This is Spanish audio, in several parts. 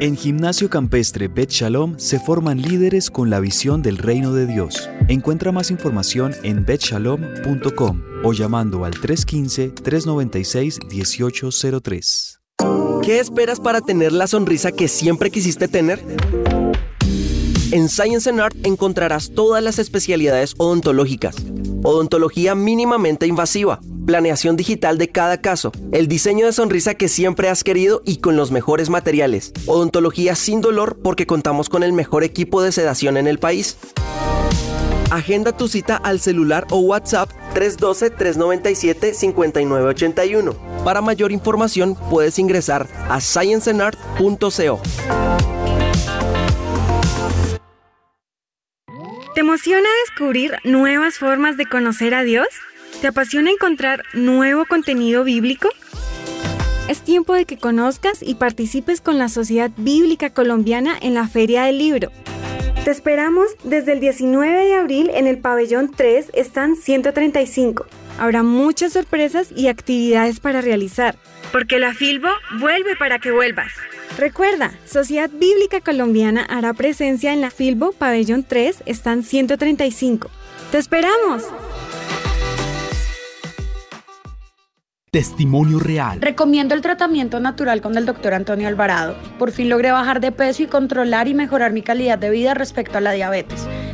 En Gimnasio Campestre Bet Shalom se forman líderes con la visión del reino de Dios. Encuentra más información en betshalom.com o llamando al 315-396-1803. ¿Qué esperas para tener la sonrisa que siempre quisiste tener? En Science and Art encontrarás todas las especialidades odontológicas. Odontología mínimamente invasiva, planeación digital de cada caso, el diseño de sonrisa que siempre has querido y con los mejores materiales. Odontología sin dolor porque contamos con el mejor equipo de sedación en el país. Agenda tu cita al celular o WhatsApp 312-397-5981. Para mayor información puedes ingresar a scienceandart.co. ¿Te emociona descubrir nuevas formas de conocer a Dios? ¿Te apasiona encontrar nuevo contenido bíblico? Es tiempo de que conozcas y participes con la Sociedad Bíblica Colombiana en la Feria del Libro. Te esperamos desde el 19 de abril en el pabellón 3, están 135. Habrá muchas sorpresas y actividades para realizar, porque la Filbo vuelve para que vuelvas. Recuerda, Sociedad Bíblica Colombiana hará presencia en la Filbo Pabellón 3, están 135. ¡Te esperamos! Testimonio real. Recomiendo el tratamiento natural con el doctor Antonio Alvarado. Por fin logré bajar de peso y controlar y mejorar mi calidad de vida respecto a la diabetes.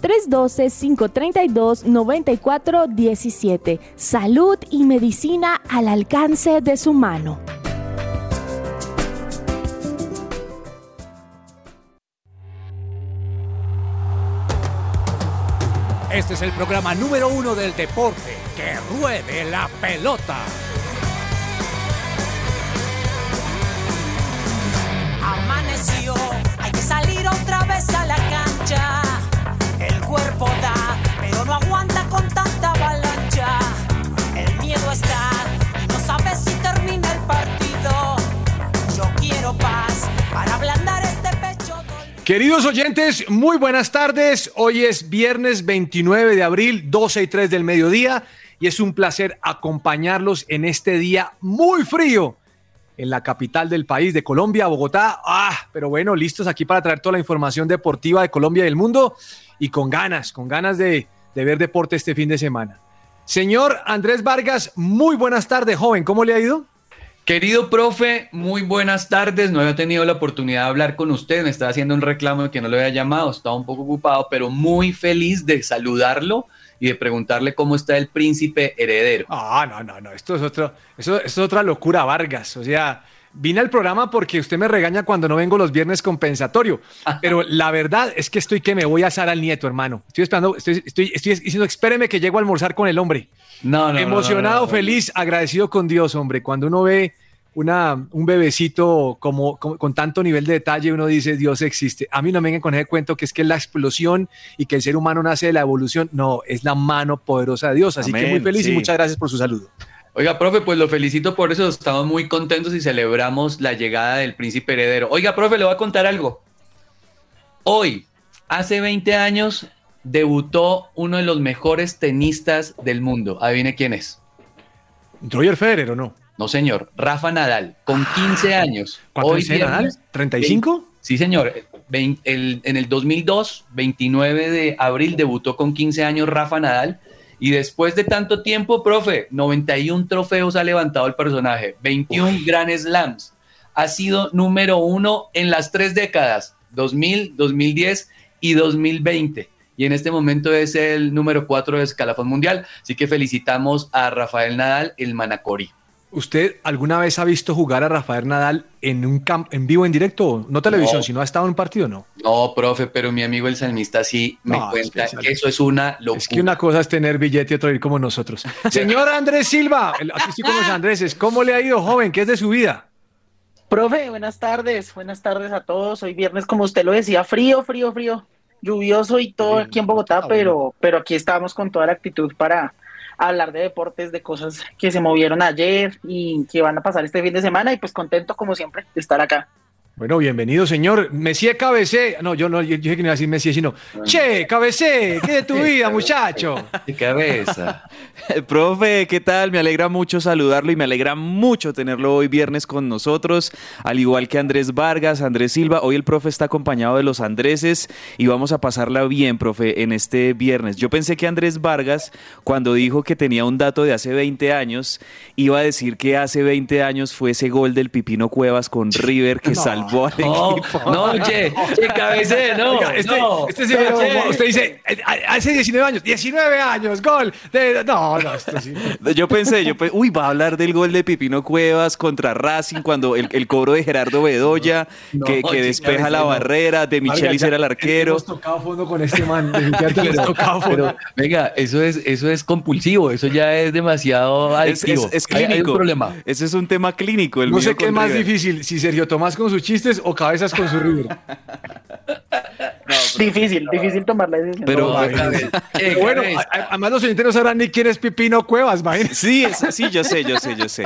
312-532-9417. Salud y medicina al alcance de su mano. Este es el programa número uno del deporte. Que ruede la pelota. hay cuerpo. Queridos oyentes, muy buenas tardes. Hoy es viernes 29 de abril, 12 y 3 del mediodía, y es un placer acompañarlos en este día muy frío en la capital del país, de Colombia, Bogotá. Ah, pero bueno, listos aquí para traer toda la información deportiva de Colombia y del mundo y con ganas, con ganas de, de ver deporte este fin de semana. Señor Andrés Vargas, muy buenas tardes, joven, ¿cómo le ha ido? Querido profe, muy buenas tardes. No había tenido la oportunidad de hablar con usted. Me estaba haciendo un reclamo de que no lo había llamado. Estaba un poco ocupado, pero muy feliz de saludarlo y de preguntarle cómo está el príncipe heredero. Ah, no, no, no, esto es, otro, eso, es otra locura, Vargas. O sea, vine al programa porque usted me regaña cuando no vengo los viernes compensatorio, pero la verdad es que estoy que me voy a asar al nieto, hermano. Estoy esperando, estoy, estoy, estoy diciendo, espéreme que llego a almorzar con el hombre. No, no. Emocionado, no, no, feliz, agradecido con Dios, hombre. Cuando uno ve una, un bebecito como, como, con tanto nivel de detalle, uno dice, Dios existe. A mí no me vengan con ese cuento que es que la explosión y que el ser humano nace de la evolución. No, es la mano poderosa de Dios. Así Amén, que muy feliz sí. y muchas gracias por su saludo. Oiga, profe, pues lo felicito por eso. Estamos muy contentos y celebramos la llegada del príncipe heredero. Oiga, profe, le voy a contar algo. Hoy, hace 20 años, debutó uno de los mejores tenistas del mundo. Adivine quién es. ¿Roger Federer o no? No, señor. Rafa Nadal, con 15 años. ¿Cuánto Hoy Nadal? viernes, ¿35? Sí, señor. El- en el 2002, 29 de abril, debutó con 15 años Rafa Nadal. Y después de tanto tiempo, profe, 91 trofeos ha levantado el personaje, 21 Grand Slams. Ha sido número uno en las tres décadas, 2000, 2010 y 2020. Y en este momento es el número 4 de escalafón mundial. Así que felicitamos a Rafael Nadal, el Manacori. ¿Usted alguna vez ha visto jugar a Rafael Nadal en un campo, en vivo, en directo? No televisión, No. sino ha estado en un partido, ¿no? No, profe, pero mi amigo el salmista sí me No, cuenta que eso es una locura. Es que una cosa es tener billete y otra ir como nosotros. Señor Andrés Silva, aquí estoy con los Andréses. ¿Cómo le ha ido, joven? ¿Qué es de su vida? Profe, buenas tardes, buenas tardes a todos. Hoy viernes, como usted lo decía, frío, frío, frío, lluvioso y todo aquí en Bogotá, pero, pero aquí estamos con toda la actitud para hablar de deportes, de cosas que se movieron ayer y que van a pasar este fin de semana y pues contento como siempre de estar acá. Bueno, bienvenido, señor. Messier Cabecé. No, yo no, yo dije que no iba a decir Messier, sino Che, Cabecé, ¿qué de tu vida, muchacho? De cabeza. Profe, ¿qué tal? Me alegra mucho saludarlo y me alegra mucho tenerlo hoy viernes con nosotros, al igual que Andrés Vargas, Andrés Silva. Hoy el profe está acompañado de los Andreses y vamos a pasarla bien, profe, en este viernes. Yo pensé que Andrés Vargas, cuando dijo que tenía un dato de hace 20 años, iba a decir que hace 20 años fue ese gol del Pipino Cuevas con River que No. salvó No, equipo. no, che, che, cabecé, no, Oiga, este, no. este sí Che. usted dice, eh, hace 19 años, 19 años, gol. de- no, no, esto sí. Yo pensé, yo pe- uy, va a hablar del gol de Pipino Cuevas contra Racing cuando el, el cobro de Gerardo Bedoya, No, que, no, que despeja la no. barrera, de ya era el arquero. Hemos tocado fondo con este man. definitivamente hemos tocado fondo. Pero, venga, eso es, eso es compulsivo, eso ya es demasiado Es, adictivo. es- es Hay- hay un clínico. problema. Ese es un tema clínico. El No sé qué es más River. difícil, si Sergio Tomás con sus chistes o cabezas con su River. Difícil, difícil tomar la decisión. Pero- No. Che, Pero bueno, además los oyentes no sabrán ni quién es Pipino Cuevas, imagínense. Sí, es- sí, yo sé, yo sé, yo sé.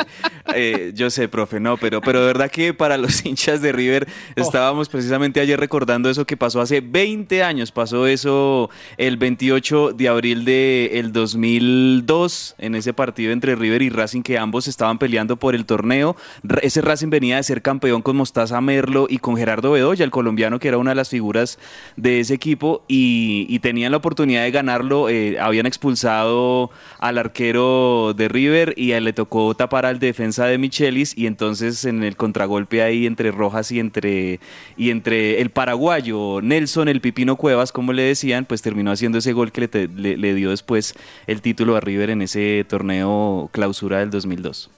Eh, yo sé, profe, no, pero, pero de verdad que para los hinchas de River estábamos precisamente ayer recordando eso que pasó hace 20 años. Pasó eso el 28 de abril del 2002 en ese partido entre River y Racing que ambos estaban peleando por el torneo. Ese Racing venía de ser campeón con Mostaza Y con Gerardo Bedoya, el colombiano que era una de las figuras de ese equipo y, tenían la oportunidad de ganarlo. eh, habían expulsado al arquero de River y le tocó tapar al defensa de Michelis y entonces en el contragolpe ahí entre Rojas y entre, y entre el paraguayo Nelson, el Pipino Cuevas, como le decían, pues terminó haciendo ese gol que le, le- le dio después el título a River en ese torneo clausura del 2002.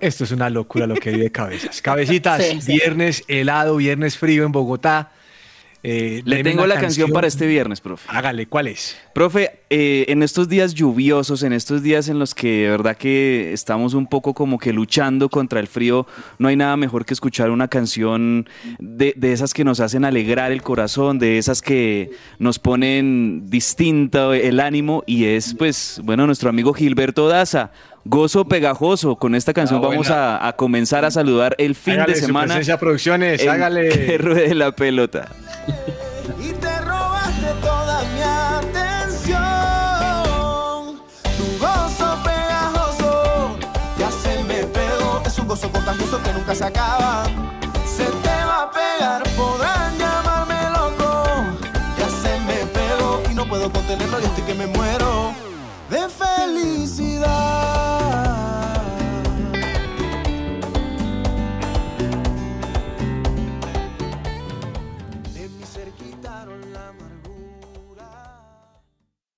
Esto es una locura lo que vive Cabezas. Cabecitas, Sí, sí. viernes helado, viernes frío en Bogotá. Eh, Le tengo la canción para este viernes, profe. Hágale, ¿cuál es? Profe, eh, en estos días lluviosos, en estos días en los que de verdad que estamos un poco como que luchando contra el frío, no hay nada mejor que escuchar una canción de, de esas que nos hacen alegrar el corazón, de esas que nos ponen distinto el ánimo y es pues, bueno, nuestro amigo Gilberto Daza. Gozo pegajoso, con esta canción Ah, vamos a, a comenzar a saludar el fin Hágale, de semana. presencia producciones, en hágale. Que ruede la pelota. y te robaste toda mi atención. Tu gozo pegajoso ya se me pegó. Es un gozo contagioso que nunca se acaba.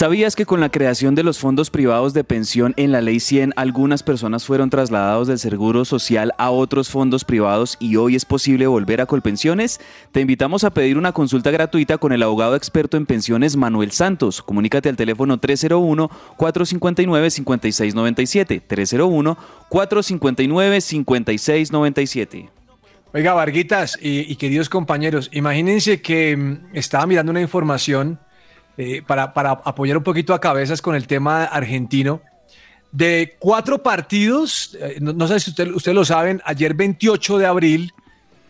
¿Sabías que con la creación de los fondos privados de pensión en la Ley 100, algunas personas fueron trasladados del Seguro Social a otros fondos privados y hoy es posible volver a Colpensiones? Te invitamos a pedir una consulta gratuita con el abogado experto en pensiones Manuel Santos. Comunícate al teléfono 301-459-5697. 301-459-5697. Oiga, Varguitas y, y queridos compañeros, imagínense que mm, estaba mirando una información eh, para, para apoyar un poquito a cabezas con el tema argentino. De cuatro partidos, eh, no, no sé si usted- ustedes lo saben, ayer 28 de abril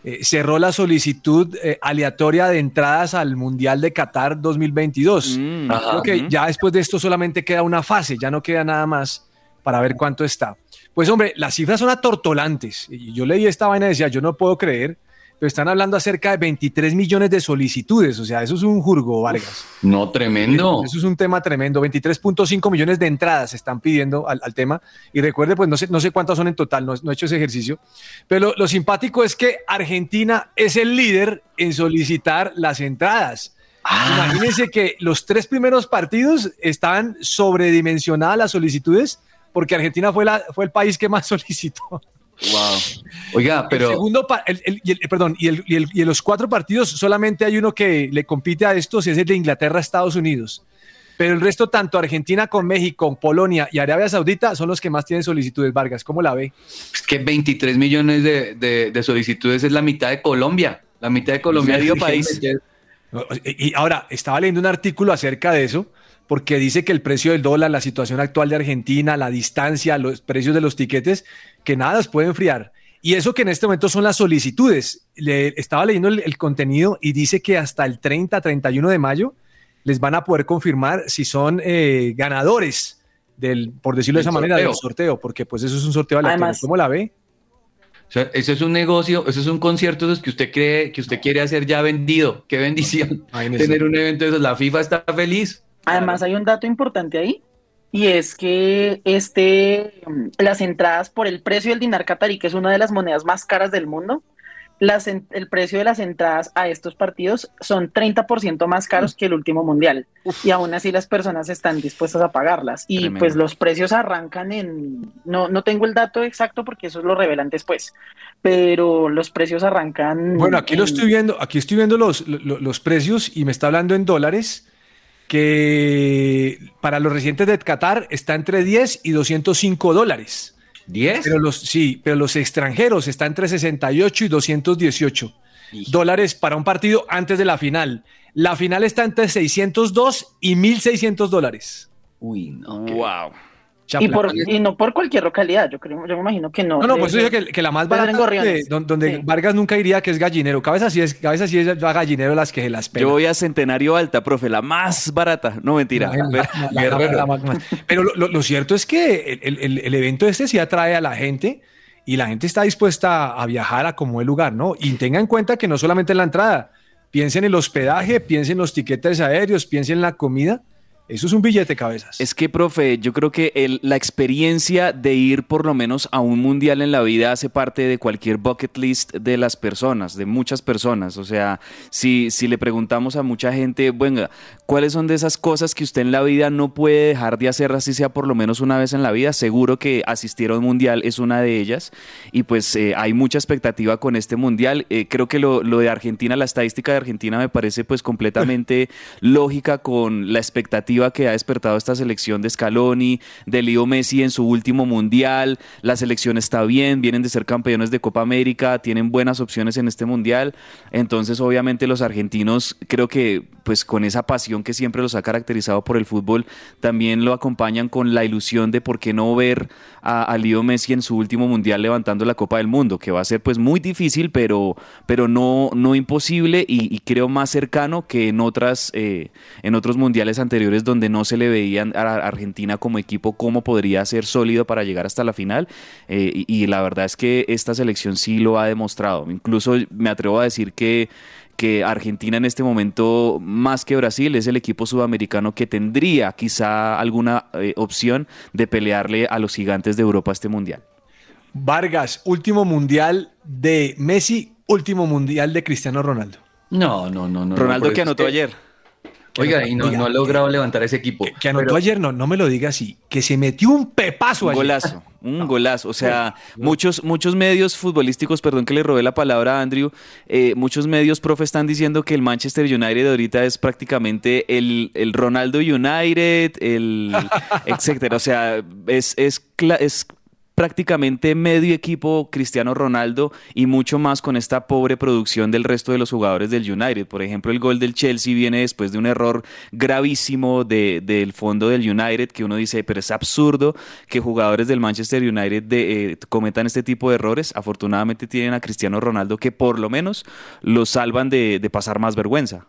eh, cerró la solicitud eh, aleatoria de entradas al Mundial de Qatar 2022. Mm, Creo que ya después de esto solamente queda una fase, ya no queda nada más para ver cuánto está. Pues hombre, las cifras son atortolantes. Yo leí esta vaina y decía, yo no puedo creer pero están hablando acerca de 23 millones de solicitudes. O sea, eso es un jurgo, Vargas. No, tremendo. Eso es un tema tremendo. 23.5 millones de entradas se están pidiendo al, tema. Y recuerde, pues no sé, no sé cuántas son en total, no, he hecho ese ejercicio. Pero lo, lo simpático es que Argentina es el líder en solicitar las entradas. Ah. Imagínense que los tres primeros partidos estaban sobredimensionadas las solicitudes porque Argentina fue, la, fue el país que más solicitó. Wow. Oiga, pero. El segundo, y perdón, y, el, y, los cuatro partidos solamente hay uno que le compite a estos, es el de Inglaterra, Estados Unidos. Pero el resto, tanto Argentina con México, Polonia y Arabia Saudita, son los que más tienen solicitudes. Vargas, ¿cómo la ve? Es que 23 millones de, de, solicitudes es la mitad de Colombia. La mitad de Colombia. Medio país. Y ahora, estaba leyendo un artículo acerca de eso, porque dice que el precio del dólar, la situación actual de Argentina, la distancia, los precios de los tiquetes, que nada los puede enfriar. Y eso que en este momento son las solicitudes. Le, estaba leyendo el, contenido y dice que hasta el 30, 31 de mayo les van a poder confirmar si son eh, ganadores del, por decirlo de esa manera, del sorteo, porque pues eso es un sorteo aleatorio. ¿Cómo la ve? O sea, eso es un negocio, eso es un concierto que usted cree que usted quiere hacer ya vendido. Qué bendición tener un evento de esos. La FIFA está feliz. Además, hay un dato importante ahí y es que este, las entradas por el precio del dinar catarí, que es una de las monedas más caras del mundo, el precio de las entradas a estos partidos son 30% más caros que el último mundial. Y aún así las personas están dispuestas a pagarlas. Y pues los precios arrancan en... No, no tengo el dato exacto porque eso lo revelan después. Pero los precios arrancan... Bueno, aquí lo estoy viendo, aquí estoy viendo los, los, precios y me está hablando en dólares que para los residentes de Qatar está entre 10 y 205 dólares. ¿10? Pero los, sí, pero los extranjeros están entre 68 y 218 dólares para un partido antes de la final. La final está entre 602 y 1.600 dólares. Uy, no. Wow. Y, por, y, no por cualquier localidad, yo creo, yo me imagino que no. No, no, pues yo dije que, la más barata, donde, Vargas nunca iría, que es Gallinero. Cabeza sí es, cabeza sí es a Gallinero las que se las pena. Yo voy a Centenario Alta, profe, la más barata. No, mentira. pero lo, cierto es que el, el, el, evento este sí atrae a la gente y la gente está dispuesta a viajar a como el lugar, ¿no? Y tenga en cuenta que no solamente en la entrada, piensen en el hospedaje, piensen en los tiquetes aéreos, piensen en la comida eso es un billete cabezas. Es que, profe, yo creo que la experiencia de ir por lo menos a un mundial en la vida hace parte de cualquier bucket list de las personas, de muchas personas. O sea, si, si le preguntamos a mucha gente, bueno, ¿cuáles son de esas cosas que usted en la vida no puede dejar de hacer, así sea por lo menos una vez en la vida? Seguro que asistir a un mundial es una de ellas. Y pues eh, hay mucha expectativa con este mundial. Eh, creo que lo, lo de Argentina, la estadística de Argentina me parece pues completamente lógica con la expectativa que ha despertado esta selección de Scaloni, de Leo Messi en su último mundial. La selección está bien, vienen de ser campeones de Copa América, tienen buenas opciones en este mundial. Entonces, obviamente, los argentinos creo que pues con esa pasión que siempre los ha caracterizado por el fútbol, también lo acompañan con la ilusión de por qué no ver a, a Leo Messi en su último mundial levantando la Copa del Mundo, que va a ser pues muy difícil, pero, pero no, no imposible y, creo más cercano que en otras eh, en otros mundiales anteriores donde no se le veía a Argentina como equipo cómo podría ser sólido para llegar hasta la final. Eh, y, la verdad es que esta selección sí lo ha demostrado. Incluso me atrevo a decir que que Argentina en este momento, más que Brasil, es el equipo sudamericano que tendría quizá alguna eh, opción de pelearle a los gigantes de Europa este mundial. Vargas, último mundial de Messi, último mundial de Cristiano Ronaldo. No, no, no, no. Ronaldo que anotó ayer. Oiga, y no, ha logrado levantar ese equipo. Que, anotó ayer, no, no me lo diga así, que se metió un pepazo un Golazo, un golazo. O sea, muchos, muchos medios futbolísticos, perdón que le robé la palabra a Andrew, eh, muchos medios, profe, están diciendo que el Manchester United ahorita es prácticamente el, el Ronaldo United, el etcétera. O sea, es, es, es prácticamente medio equipo Cristiano Ronaldo y mucho más con esta pobre producción del resto de los jugadores del United. Por ejemplo, el gol del Chelsea viene después de un error gravísimo del fondo del United que uno dice, pero es absurdo que jugadores del Manchester United de, eh, cometan este tipo de errores. Afortunadamente tienen a Cristiano Ronaldo que por lo menos los salvan de, de pasar más vergüenza.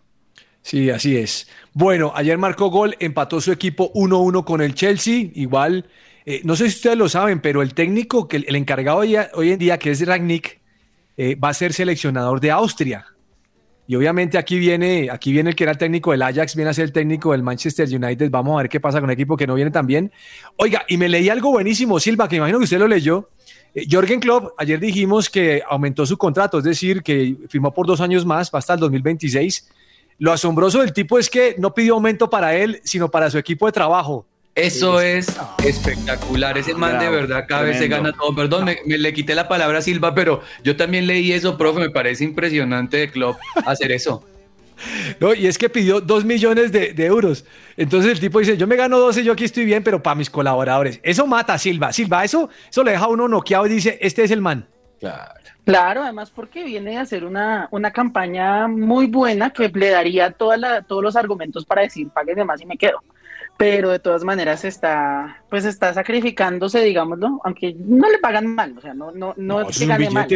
Sí, así es. Bueno, ayer marcó gol, empató su equipo 1-1 con el Chelsea, igual eh, no sé si ustedes lo saben, pero el técnico, que el, encargado hoy, en día, que es Ragnick, eh, va a ser seleccionador de Austria. Y obviamente aquí viene, aquí viene el que era el técnico del Ajax, viene a ser el técnico del Manchester United. Vamos a ver qué pasa con el equipo que no viene tan bien. Oiga, y me leí algo buenísimo, Silva, que imagino que usted lo leyó. Eh, Jorgen Klopp, ayer dijimos que aumentó su contrato, es decir, que firmó por dos años más, va hasta el 2026. Lo asombroso del tipo es que no pidió aumento para él, sino para su equipo de trabajo. Eso es espectacular. Ese man de verdad cada vez se gana todo. Perdón, me, me le quité la palabra a Silva, pero yo también leí eso, profe. Me parece impresionante de Klopp hacer eso. ¿no? Y es que pidió dos millones de, de euros. Entonces el tipo dice, yo me gano 12, yo aquí estoy bien, pero para mis colaboradores. Eso mata a Silva. Silva, eso, eso le deja a uno noqueado y dice, este es el man. Claro. Claro, además porque viene a hacer una, una campaña muy buena que le daría toda la, todos los argumentos para decir, págueme más y me quedo. Pero de todas maneras está, pues está sacrificándose, digámoslo, aunque no le pagan mal, o sea, no, no, no, es es que gane mal,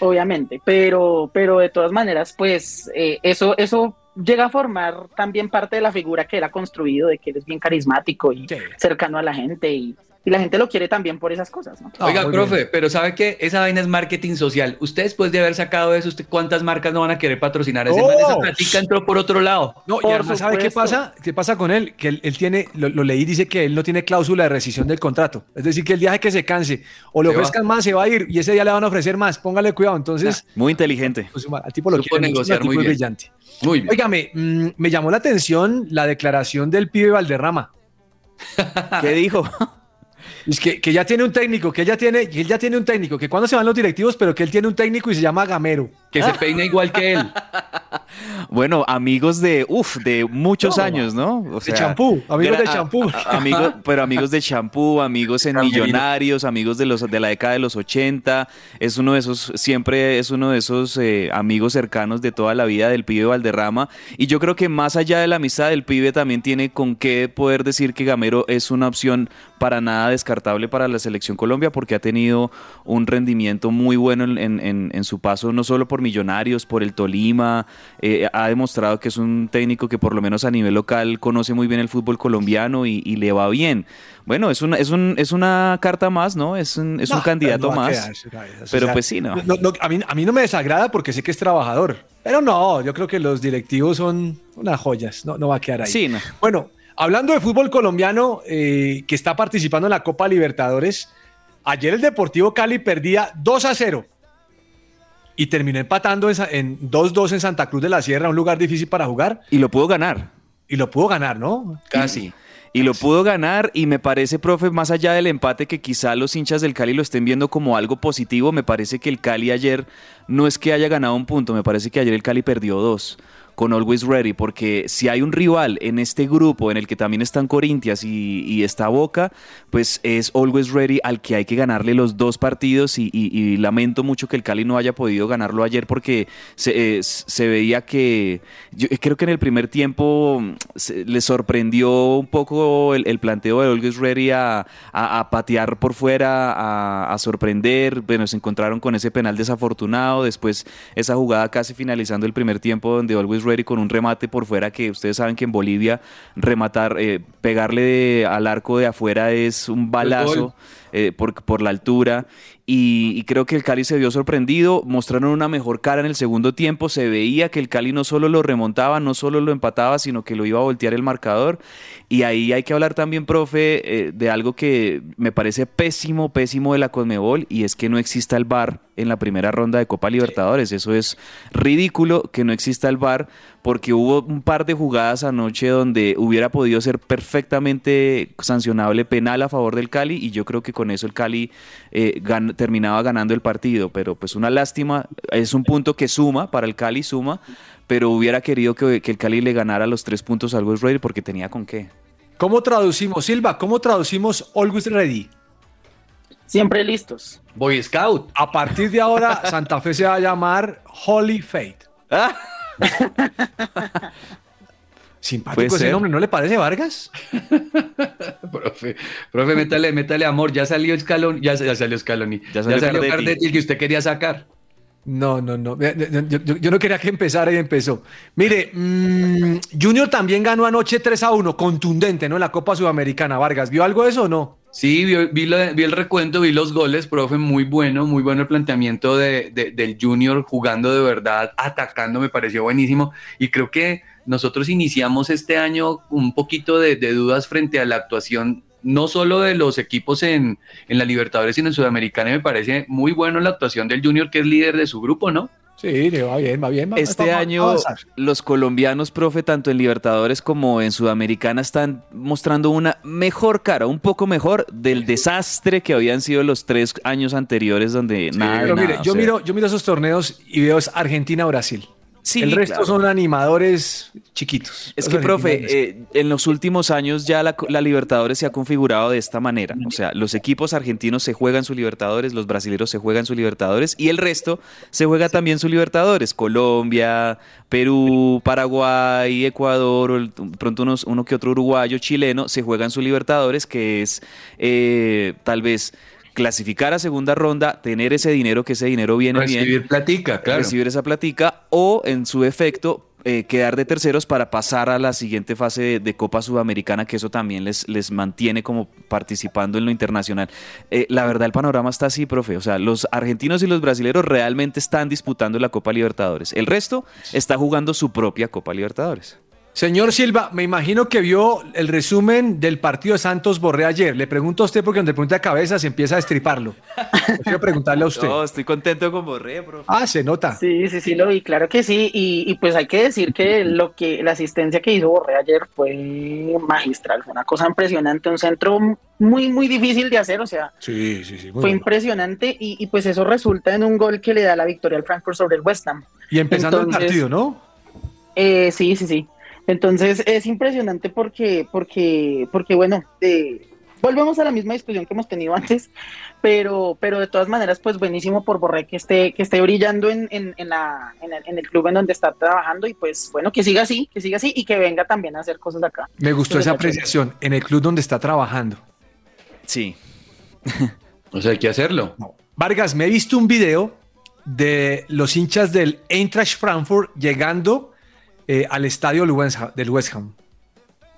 obviamente, pero, pero de todas maneras, pues eh, eso, eso llega a formar también parte de la figura que él ha construido, de que él es bien carismático y Sí. cercano a la gente y, y la gente lo quiere también por esas cosas, ¿no? Ah, Oiga, muy profe, bien. pero ¿sabe qué? Esa vaina es marketing social. Usted después de haber sacado eso, ¿usted ¿cuántas marcas no van a querer patrocinar? Ese ¡Oh! man, esa platica entró por otro lado. No, y además, ¿sabe qué pasa? ¿Qué pasa con él? Que él, él tiene, lo, lo leí, dice que él no tiene cláusula de rescisión del contrato. Es decir, que el día que se canse o le Se va. ofrezcan más, se va a ir y ese día le van a ofrecer más. Póngale cuidado. Entonces, Muy inteligente. pues, al tipo lo quiere negociar tipo muy es brillante. Muy bien. Óigame, mm, me llamó la atención la declaración del pibe Valderrama. ¿Qué dijo? Es que, que ya tiene un técnico, que ya tiene, que él ya tiene un técnico, que cuando se van los directivos, pero que él tiene un técnico y se llama Gamero. Que se peina igual que él. Bueno, amigos de, uff, de muchos No, años, ¿no? O de champú, amigos de champú. amigos, pero amigos de champú, amigos en. Millonarios, amigos de los de la década de los 80. Es uno de esos, siempre es uno de esos eh, amigos cercanos de toda la vida del pibe Valderrama. Y yo creo que más allá de la amistad del pibe también tiene con qué poder decir que Gamero es una opción para nada descartable para la selección Colombia porque ha tenido un rendimiento muy bueno en, en- en- en su paso, no solo por Millonarios, por el Tolima, eh, ha demostrado que es un técnico que por lo menos a nivel local conoce muy bien el fútbol colombiano y, y le va bien. Bueno, es una, es un, es una carta más, ¿no? Es un, es un candidato no más. quedar, o pero sea, pues sí, no, a, mí, a mí no me desagrada porque sé que es trabajador. Pero no, yo creo que los directivos son unas joyas. No, no va a quedar ahí. Sí, no. Bueno, hablando de fútbol colombiano eh, que está participando en la Copa Libertadores, ayer el Deportivo Cali perdía 2 a 0 y terminó empatando en sa- en 2-2 en Santa Cruz de la Sierra, un lugar difícil para jugar, Y lo pudo ganar. y lo pudo ganar, ¿no? Casi. Y lo pudo ganar y me parece, profe, más allá del empate que quizá los hinchas del Cali lo estén viendo como algo positivo, me parece que el Cali ayer no es que haya ganado un punto, me parece que ayer el Cali perdió dos con Always Ready, porque si hay un rival en este grupo en el que también están Corintias y, está Boca, pues es Always Ready al que hay que ganarle los dos partidos y, lamento mucho que el Cali no haya podido ganarlo ayer porque se, eh, veía que yo creo que en el primer tiempo mm, se- le sorprendió un poco el, planteo de Always Ready a patear por fuera, a, a sorprender, bueno, se encontraron con ese penal desafortunado, después esa jugada casi finalizando el primer tiempo donde Always Ready con un remate por fuera que ustedes saben que en Bolivia rematar, eh, pegarle de- al arco de afuera es un balazo eh, por, por la altura. Y, y creo que el Cali se vio sorprendido, mostraron una mejor cara en el segundo tiempo, se veía que el Cali no solo lo remontaba, no solo lo empataba, sino que lo iba a voltear el marcador. Y ahí hay que hablar también, profe, eh, de algo que me parece pésimo, pésimo de la Conmebol, y es que no exista el VAR en la primera ronda de Copa Libertadores. Eso es ridículo que no exista el VAR, porque hubo un par de jugadas anoche donde hubiera podido ser perfectamente sancionable penal a favor del Cali, y yo creo que con eso el Cali eh, gan- terminaba ganando el partido. Pero pues una lástima, es un punto que suma para el Cali, suma, pero hubiera querido que, que el Cali le ganara los tres puntos al West Ready porque tenía con qué. ¿Cómo traducimos, Silva? ¿Cómo traducimos Always Ready? Siempre listos. Boy Scout. A partir de ahora, Santa Fe se va a llamar Holy Faith. Simpático ese nombre, ¿no le parece Vargas? Profe, profe, métale, métale amor. Ya salió Scaloni. Ya, ya salió Scaloni. Ya Ya salió salió, Cardetti. Cardetti, el que usted quería sacar. No, no, no. Yo, yo- yo no quería que empezara y empezó. Mire, mm, Junior también ganó anoche 3 a 1, contundente, ¿no? En la Copa Sudamericana. Vargas, ¿vio algo de eso o no? Sí, vi, vi el recuento, vi los goles, profe, muy bueno, muy bueno el planteamiento de, de- del Junior jugando de verdad, atacando, me pareció buenísimo. Y creo que nosotros iniciamos este año un poquito de, de dudas frente a la actuación, no solo de los equipos en, en la Libertadores, sino en Sudamericana. Y me parece muy bueno la actuación del Junior, que es líder de su grupo, ¿no? Sí, le va bien, va bien. va- Este va- año va los colombianos, profe, tanto en Libertadores como en Sudamericana, están mostrando una mejor cara, un poco mejor del desastre que habían sido los tres años anteriores donde nada Pero mire, nada, yo, sea, miro, yo miro esos torneos y veo es Argentina-Brasil. Sí, el resto claro. son animadores chiquitos. Es que, profe, eh, en los últimos años ya la, la Libertadores se ha configurado de esta manera. O sea, los equipos argentinos se juegan su Libertadores, los brasileños se juegan su Libertadores y el resto se juega también su Libertadores. Colombia, Perú, Paraguay, Ecuador, pronto unos, uno que otro uruguayo, chileno, se juegan su Libertadores, que es eh, tal vez clasificar a segunda ronda, tener ese dinero, que ese dinero viene bien Recibir platica, claro. recibir esa platica o en su efecto eh, quedar de terceros para pasar a la siguiente fase de, de Copa Sudamericana, que eso también les, les mantiene como participando en lo internacional. Eh, la verdad, el panorama está así, profe. O sea, los argentinos y los brasileños realmente están disputando la Copa Libertadores. El resto está jugando su propia Copa Libertadores. Señor Silva, me imagino que vio el resumen del partido de Santos Borré ayer. Le pregunto a usted porque donde pregunta cabeza se empieza a destriparlo. Quiero preguntarle a usted. No, estoy contento con Borré, profe. Ah, se nota. Sí, sí, sí, lo vi, claro que sí. Y, y pues hay que decir que lo que la asistencia que hizo Borré ayer fue magistral, fue una cosa impresionante, un centro muy, muy difícil de hacer, o sea, Sí, sí, sí. muy fue bueno. impresionante y, y pues eso resulta en un gol que le da la victoria al Frankfurt sobre el West Ham. Y empezando el partido, ¿no? Eh, sí, sí, sí. Entonces es impresionante porque, porque, porque bueno, eh, volvemos a la misma discusión que hemos tenido antes, pero, pero de todas maneras, pues buenísimo por Borré que esté, que esté brillando en, en, en la, en, el, en el club en donde está trabajando y pues bueno, que siga así, que siga así y que venga también a hacer cosas acá. Me gustó Entonces, esa apreciación en el club donde está trabajando. Sí. O sea, hay que hacerlo. Vargas, me he visto un video de los hinchas del Eintracht Frankfurt llegando eh, al estadio del West Ham.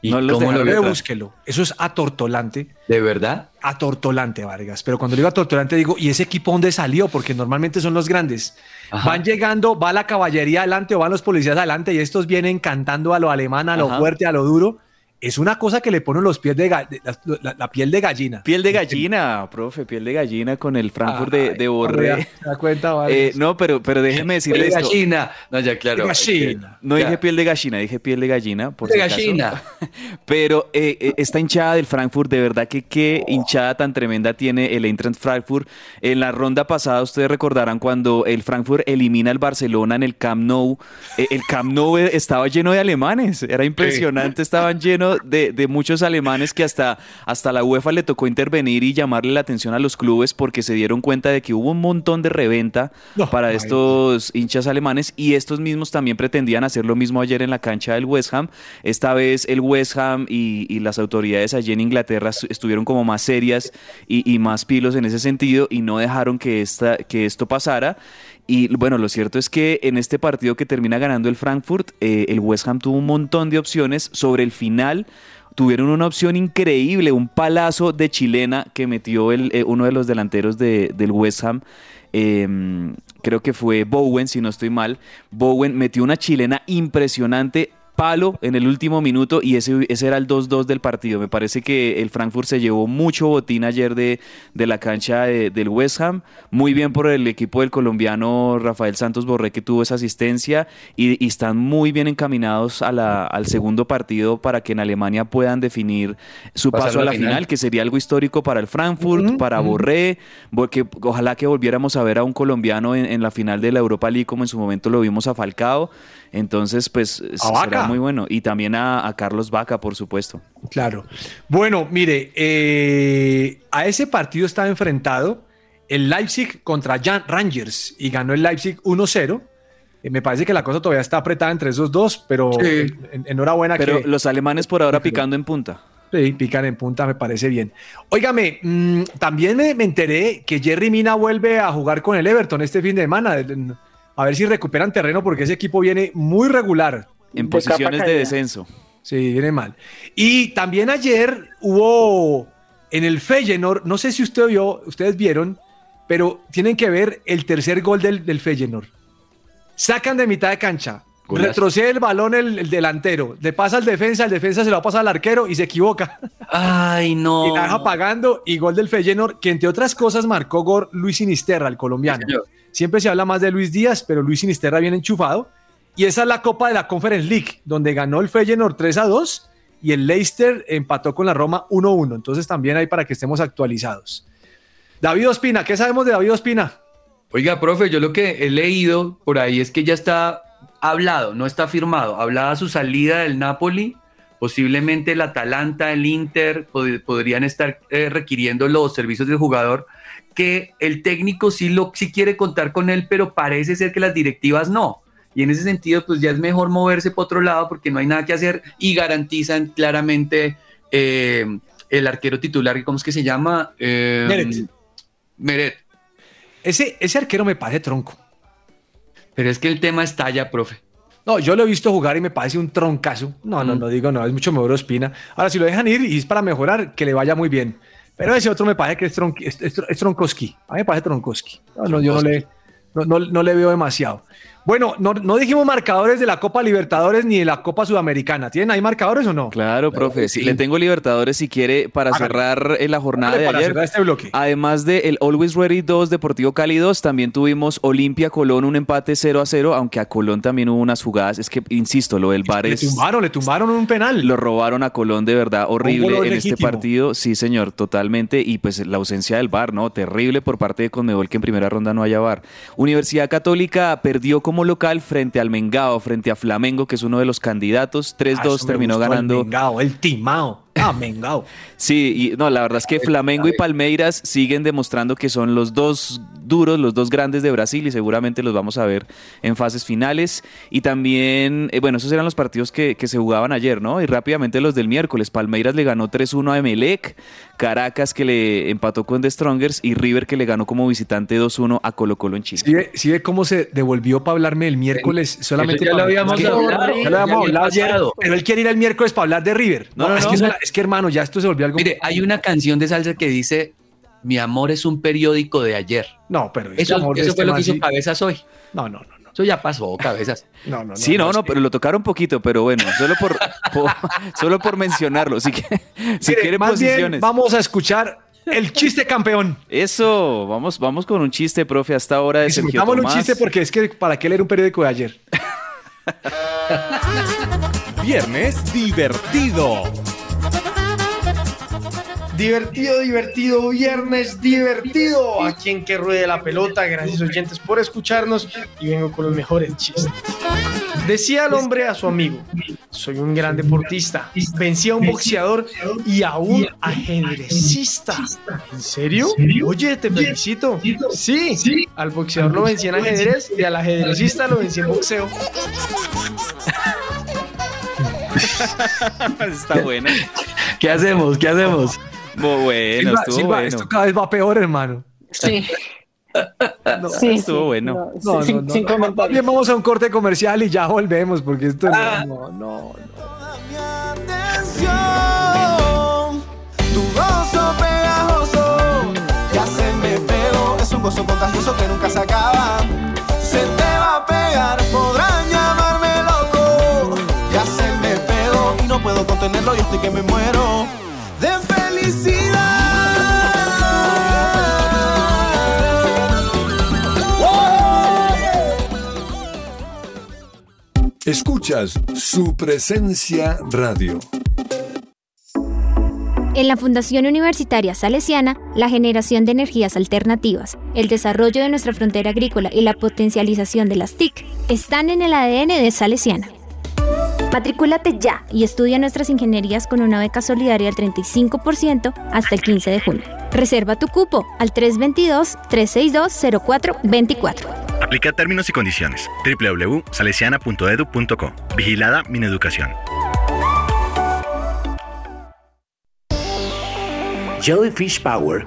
¿Y No los cómo lo búsquelo. Eso es atortolante. ¿De verdad? Atortolante, Vargas. Pero cuando digo atortolante, digo, ¿y ese equipo dónde salió? Porque normalmente son los grandes. Ajá. Van llegando, va la caballería adelante o van los policías adelante y estos vienen cantando a lo alemán, a lo Ajá. fuerte, a lo duro. Es una cosa que le ponen los pies de, ga- de- la, la- la piel de gallina. Piel de gallina, profe, piel de gallina con el Frankfurt de, de Borré. ¿Se da cuenta, Vargas? Eh, no, pero, pero déjeme decirle De esto. gallina. No, ya claro. De gallina. No Ya. dije piel de gallina, dije piel de gallina. Por De si acaso. gallina. Pero eh, eh, esta hinchada del Frankfurt, de verdad que qué hinchada tan tremenda tiene el Eintracht Frankfurt. En la ronda pasada, ustedes recordarán cuando el Frankfurt elimina al Barcelona en el Camp Nou. eh, el Camp Nou estaba lleno de alemanes, era impresionante, estaban llenos de, de muchos alemanes que hasta, hasta la UEFA le tocó intervenir y llamarle la atención a los clubes porque se dieron cuenta de que hubo un montón de reventa No, para ay, estos hinchas alemanes y estos mismos también pretendían hacer lo mismo ayer en la cancha del West Ham. Esta vez el West Ham y, y las autoridades allí en Inglaterra estu- estuvieron como más serias y, y más pilos en ese sentido y no dejaron que, esta, que esto pasara. Y bueno, lo cierto es que en este partido que termina ganando el Frankfurt, eh, el West Ham tuvo un montón de opciones. Sobre el final tuvieron una opción increíble, un palazo de chilena que metió el, eh, uno de los delanteros de- del West Ham. eh, creo que fue Bowen, si no estoy mal. Bowen metió una chilena impresionante. Palo en el último minuto y ese, ese era el 2-2 del partido. Me parece que el Frankfurt se llevó mucho botín ayer de, de la cancha de- del West Ham. Muy bien por el equipo del colombiano Rafael Santos Borré que tuvo esa asistencia y, y están muy bien encaminados a la- al segundo partido para que en Alemania puedan definir su Pasar paso a la final. final, que sería algo histórico para el Frankfurt, para Borré, porque ojalá que volviéramos a ver a un colombiano en, en la final de la Europa League como en su momento lo vimos a Falcao. Entonces, pues A Será muy bueno. Y también a, a Carlos Vaca, por supuesto. Claro. Bueno, mire, eh, a ese partido estaba enfrentado el Leipzig contra Jan Rangers y ganó el Leipzig 1-0. Eh, me parece que la cosa todavía está apretada entre esos dos, pero Sí. en- enhorabuena Pero que los alemanes por ahora picando en punta. sí, pican en punta, me parece bien. Óigame, mm, también me, me enteré que Jerry Mina vuelve a jugar con el Everton este fin de semana. A ver si recuperan terreno porque ese equipo viene muy regular. En De posiciones de descenso. Sí, viene mal. Y también ayer hubo en el Feyenoord, no sé si usted vio, ustedes vieron, pero tienen que ver el tercer gol del, del Feyenoord. Sacan de mitad de cancha, Golazo. retrocede el balón el, el delantero, le pasa al defensa, el defensa se lo va a pasar al arquero y se equivoca. Ay, no. Y la deja pagando y gol del Feyenoord, que entre otras cosas marcó gol Luis Sinisterra, el colombiano. Sí. Siempre se habla más de Luis Díaz, pero Luis Sinisterra bien enchufado. Y esa es la Copa de la Conference League, donde ganó el Feyenoord 3 a 2 y el Leicester empató con la Roma 1-1. Entonces también hay para que estemos actualizados. David Ospina, ¿qué sabemos de David Ospina? Oiga, profe, yo lo que he leído por ahí es que ya está hablado, no está firmado. Hablada su salida del Napoli, posiblemente el Atalanta, el Inter pod- podrían estar eh, requiriendo los servicios del jugador, que el técnico sí, lo, sí quiere contar con él, pero parece ser que las directivas no. Y en ese sentido, pues ya es mejor moverse por otro lado porque no hay nada que hacer y garantizan claramente eh, el arquero titular, ¿cómo es que se llama? Eh, Meret. Meret. Ese, ese arquero me parece tronco. Pero es que el tema está ya, profe. No, yo lo he visto jugar y me parece un troncazo. No, no, Mm. no digo no, es mucho mejor Ospina. Ahora, si lo dejan ir y es para mejorar, que le vaya muy bien. Pero ese otro me parece que es, tron, es, es-. A mí me parece Tronkowski. No, no, yo no le, no, no- no le veo demasiado. Bueno, no, no dijimos marcadores de la Copa Libertadores ni de la Copa Sudamericana. ¿Tienen ahí marcadores o no? Claro, profe. Sí, le tengo Libertadores si quiere para cerrar eh, la jornada de para ayer. cerrar este bloque. Además de el Always Ready 2, Deportivo Cali 2, también tuvimos Olimpia Colón, un empate 0 a 0, aunque a Colón también hubo unas jugadas. Es que, insisto, lo del VAR Le es. tumbaron, le tumbaron un penal. Lo robaron a Colón de verdad horrible en este partido. Sí, señor, totalmente. Y pues la ausencia del VAR, ¿no? Terrible por parte de Conmebol que en primera ronda no haya VAR. Universidad Católica perdió como local frente al Mengao, frente a Flamengo, que es uno de los candidatos. 3-2 Ah, terminó ganando. El Mengao, el timao. Ah, Mengao. Sí, y no, la verdad es que Flamengo y Palmeiras siguen demostrando que son los dos duros, los dos grandes de Brasil y seguramente los vamos a ver en fases finales. Y también, eh, bueno, esos eran los partidos que, que se jugaban ayer, ¿no? Y rápidamente los del miércoles. Palmeiras le ganó 3-1 a Emelec, Caracas que le empató con The Strongers y River que le ganó como visitante 2-1 a Colo Colo en Chile. ¿Sí ve, sí ve cómo se devolvió para hablarme el miércoles solamente ya lo habíamos hablado, pero él quiere ir el miércoles para hablar de River. No, No, no, es, no. Que, eso- es que, hermano, ya esto se volvió algo. Mire, hay una canción de salsa que dice, mi amor es un periódico de ayer. No, pero este Eso, amor de eso este fue lo que hizo sí- Cabezas hoy. No, no, no, no. Eso ya pasó, Cabezas. No, no, no, Sí, no, no, pero lo tocaron un poquito, pero bueno, solo por, por- solo por mencionarlo. Así que, si Mire, quiere más bien, posiciones. vamos a escuchar el chiste campeón. Eso, vamos, vamos con un chiste, profe, hasta ahora de Sergio Discutámosle un Tomás. chiste porque es que para qué leer un periódico de ayer. Viernes divertido. Divertido, divertido, viernes divertido. Aquí en que ruede la pelota. Gracias oyentes por escucharnos y vengo con los mejores chistes. Decía el hombre a su amigo, soy un gran deportista, vencí a un boxeador y a un ajedrecista. ¿En serio? Oye, te felicito. Sí, al boxeador lo vencí en ajedrez y al ajedrecista lo vencí en boxeo. Está bueno. ¿Qué hacemos? ¿Qué hacemos? Muy bueno, Silva, estuvo Silva, bueno. Esto cada vez va peor, hermano. Sí, No, sí, estuvo sí, bueno. no, no, sin, no, no. sin Más comentarios. bien vamos a un corte comercial y ya volvemos porque esto no, Ah. no, no, no. atención. Tu gozo pegajoso ya se me pegó. Es un gozo contagioso que nunca se acaba. Se te va a pegar, podrán llamarme loco. Ya se me pegó y no puedo contenerlo. Yo estoy que me muero felicidad. Escuchas su presencia radio. En la Fundación Universitaria Salesiana, la generación de energías alternativas, el desarrollo de nuestra frontera agrícola y la potencialización de las TIC están en el ADN de Salesiana. Matricúlate ya y estudia nuestras ingenierías con una beca solidaria del 35% hasta el 15 de junio. Reserva tu cupo al 322-362-0424. Aplica términos y condiciones. www.salesiana.edu.co. Vigilada Mineducación. Jellyfish Power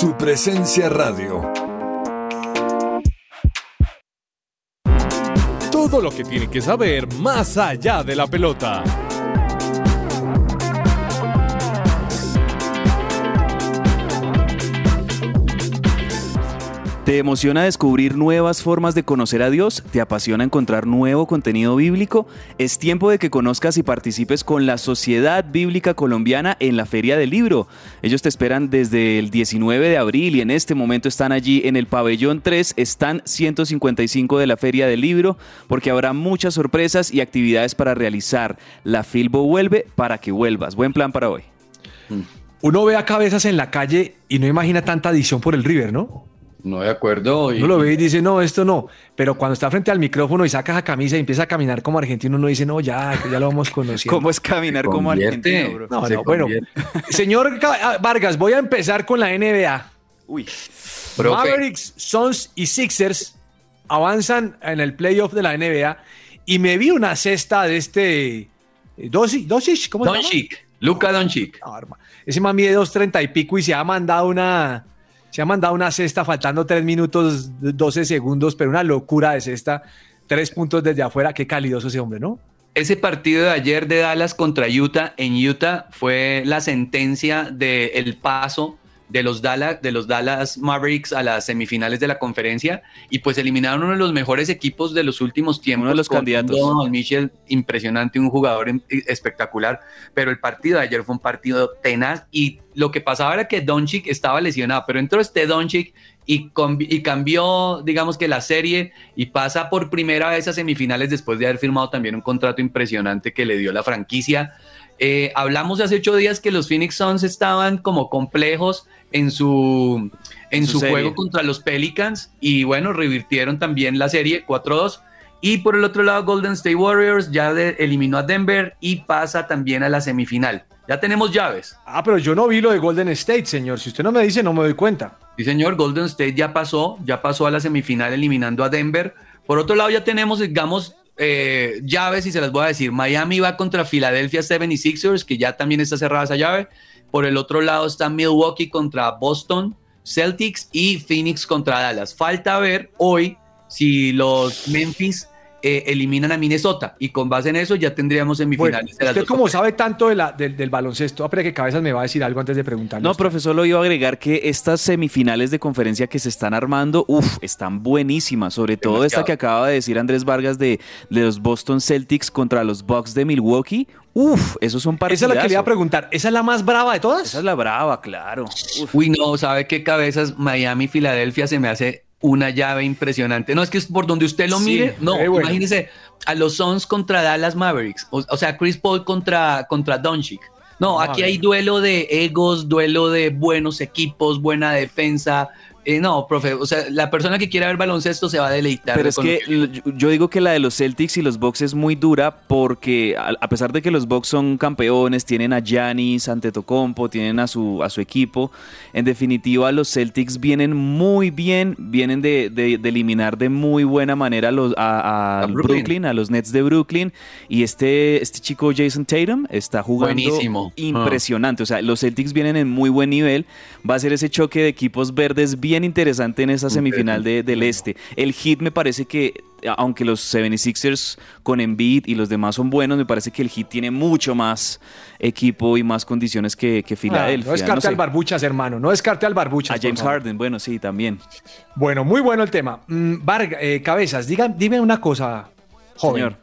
Su presencia radio. Todo lo que tiene que saber más allá de la pelota. ¿Te emociona descubrir nuevas formas de conocer a Dios? ¿Te apasiona encontrar nuevo contenido bíblico? Es tiempo de que conozcas y participes con la Sociedad Bíblica Colombiana en la Feria del Libro. Ellos te esperan desde el 19 de abril y en este momento están allí en el pabellón 3, están 155 de la Feria del Libro, porque habrá muchas sorpresas y actividades para realizar. La Filbo vuelve para que vuelvas. Buen plan para hoy. Uno ve a cabezas en la calle y no imagina tanta adición por el River, ¿no? No de acuerdo. Uno lo ve y dice, no, esto no. Pero cuando está frente al micrófono y saca esa camisa y empieza a caminar como argentino, uno dice, no, ya, que ya lo vamos conociendo. ¿Cómo es caminar como argentino, bro? No, Se no, bueno. Señor Ca- Vargas, voy a empezar con la NBA. Uy. Profe. Mavericks, Suns y Sixers avanzan en el playoff de la NBA y me vi una cesta de este eh, Doncic, Doncic, ¿cómo se llama? Doncic, Luka Doncic. No. Ese man mide 2.30 y pico y se ha mandado una. Se ha mandado una cesta faltando 3 minutos 12 segundos, pero una locura de cesta. Tres puntos desde afuera. Qué calidoso ese hombre, ¿no? Ese partido de ayer de Dallas contra Utah en Utah fue la sentencia del paso de los, Dallas, de los Dallas Mavericks a las semifinales de la conferencia y pues eliminaron uno de los mejores equipos de los últimos tiempos. Uno de los candidatos. Donovan Mitchell, impresionante, un jugador em- espectacular, pero el partido de ayer fue un partido tenaz y lo que pasaba era que Doncic estaba lesionado, pero entró este Doncic y, y cambió, digamos que la serie y pasa por primera vez a semifinales después de haber firmado también un contrato impresionante que le dio la franquicia. Eh, hablamos hace ocho días que los Phoenix Suns estaban como complejos en su, en su su, juego contra los Pelicans y bueno, revirtieron también la serie 4-2. Y por el otro lado, Golden State Warriors ya de- eliminó a Denver y pasa también a la semifinal. Ya tenemos llaves. Ah, pero yo no vi lo de Golden State, señor. Si usted no me dice, no me doy cuenta. Sí, señor, Golden State ya pasó, ya pasó a la semifinal eliminando a Denver. Por otro lado, ya tenemos, digamos, eh, llaves y se las voy a decir. Miami va contra Philadelphia 76ers, que ya también está cerrada esa llave. Por el otro lado está Milwaukee contra Boston Celtics y Phoenix contra Dallas. Falta ver hoy si los Memphis eh, eliminan a Minnesota y con base en eso ya tendríamos Bueno, semifinales de las usted como sabe tanto de la- del, del baloncesto, ah, pero que cabezas me va a decir algo antes de preguntarle. No, profesor, lo iba a agregar que estas semifinales de conferencia que se están armando, uff, están buenísimas. Sobre todo esta que acaba de decir Andrés Vargas de, de los Boston Celtics contra los Bucks de Milwaukee. Uff, esos son Esa partidos. es la que le iba a preguntar. ¿Esa es la más brava de todas? Esa es la brava, claro. Uf. Uy, no, ¿sabe qué cabezas? Miami, Filadelfia se me hace una llave impresionante. No, es que es por donde usted lo Sí, mire. No, bueno. imagínese a los Suns contra Dallas Mavericks. O, o sea, Chris Paul contra, contra Doncic. No, aquí hay duelo de egos, duelo de buenos equipos, buena defensa, Eh, no, profe, o sea, la persona que quiera ver baloncesto se va a deleitar. Pero es que yo- digo que la de los Celtics y los Bucks es muy dura porque a, a pesar de que los Bucks son campeones, tienen a Giannis, Antetokounmpo, tienen a su, a su equipo, en definitiva los Celtics vienen muy bien, vienen de, de- de eliminar de muy buena manera a los, a, a Brooklyn. Brooklyn. a los Nets de Brooklyn y este, este chico Jason Tatum está jugando Buenísimo. impresionante, o sea, los Celtics vienen en muy buen nivel, va a ser ese choque de equipos verdes bien interesante en esa semifinal de- del este. El Heat me parece que, aunque los 76ers con Embiid y los demás son buenos, me parece que el Heat tiene mucho más equipo y más condiciones que, que Ah, Filadelfia. no descarte sé. al Barbuchas, hermano. No descarte al Barbuchas. A James. Harden, bueno, sí, también. Bueno, muy bueno el tema. Mm, Varga- eh, Cabezas, diga, dime una cosa, joven. Señor.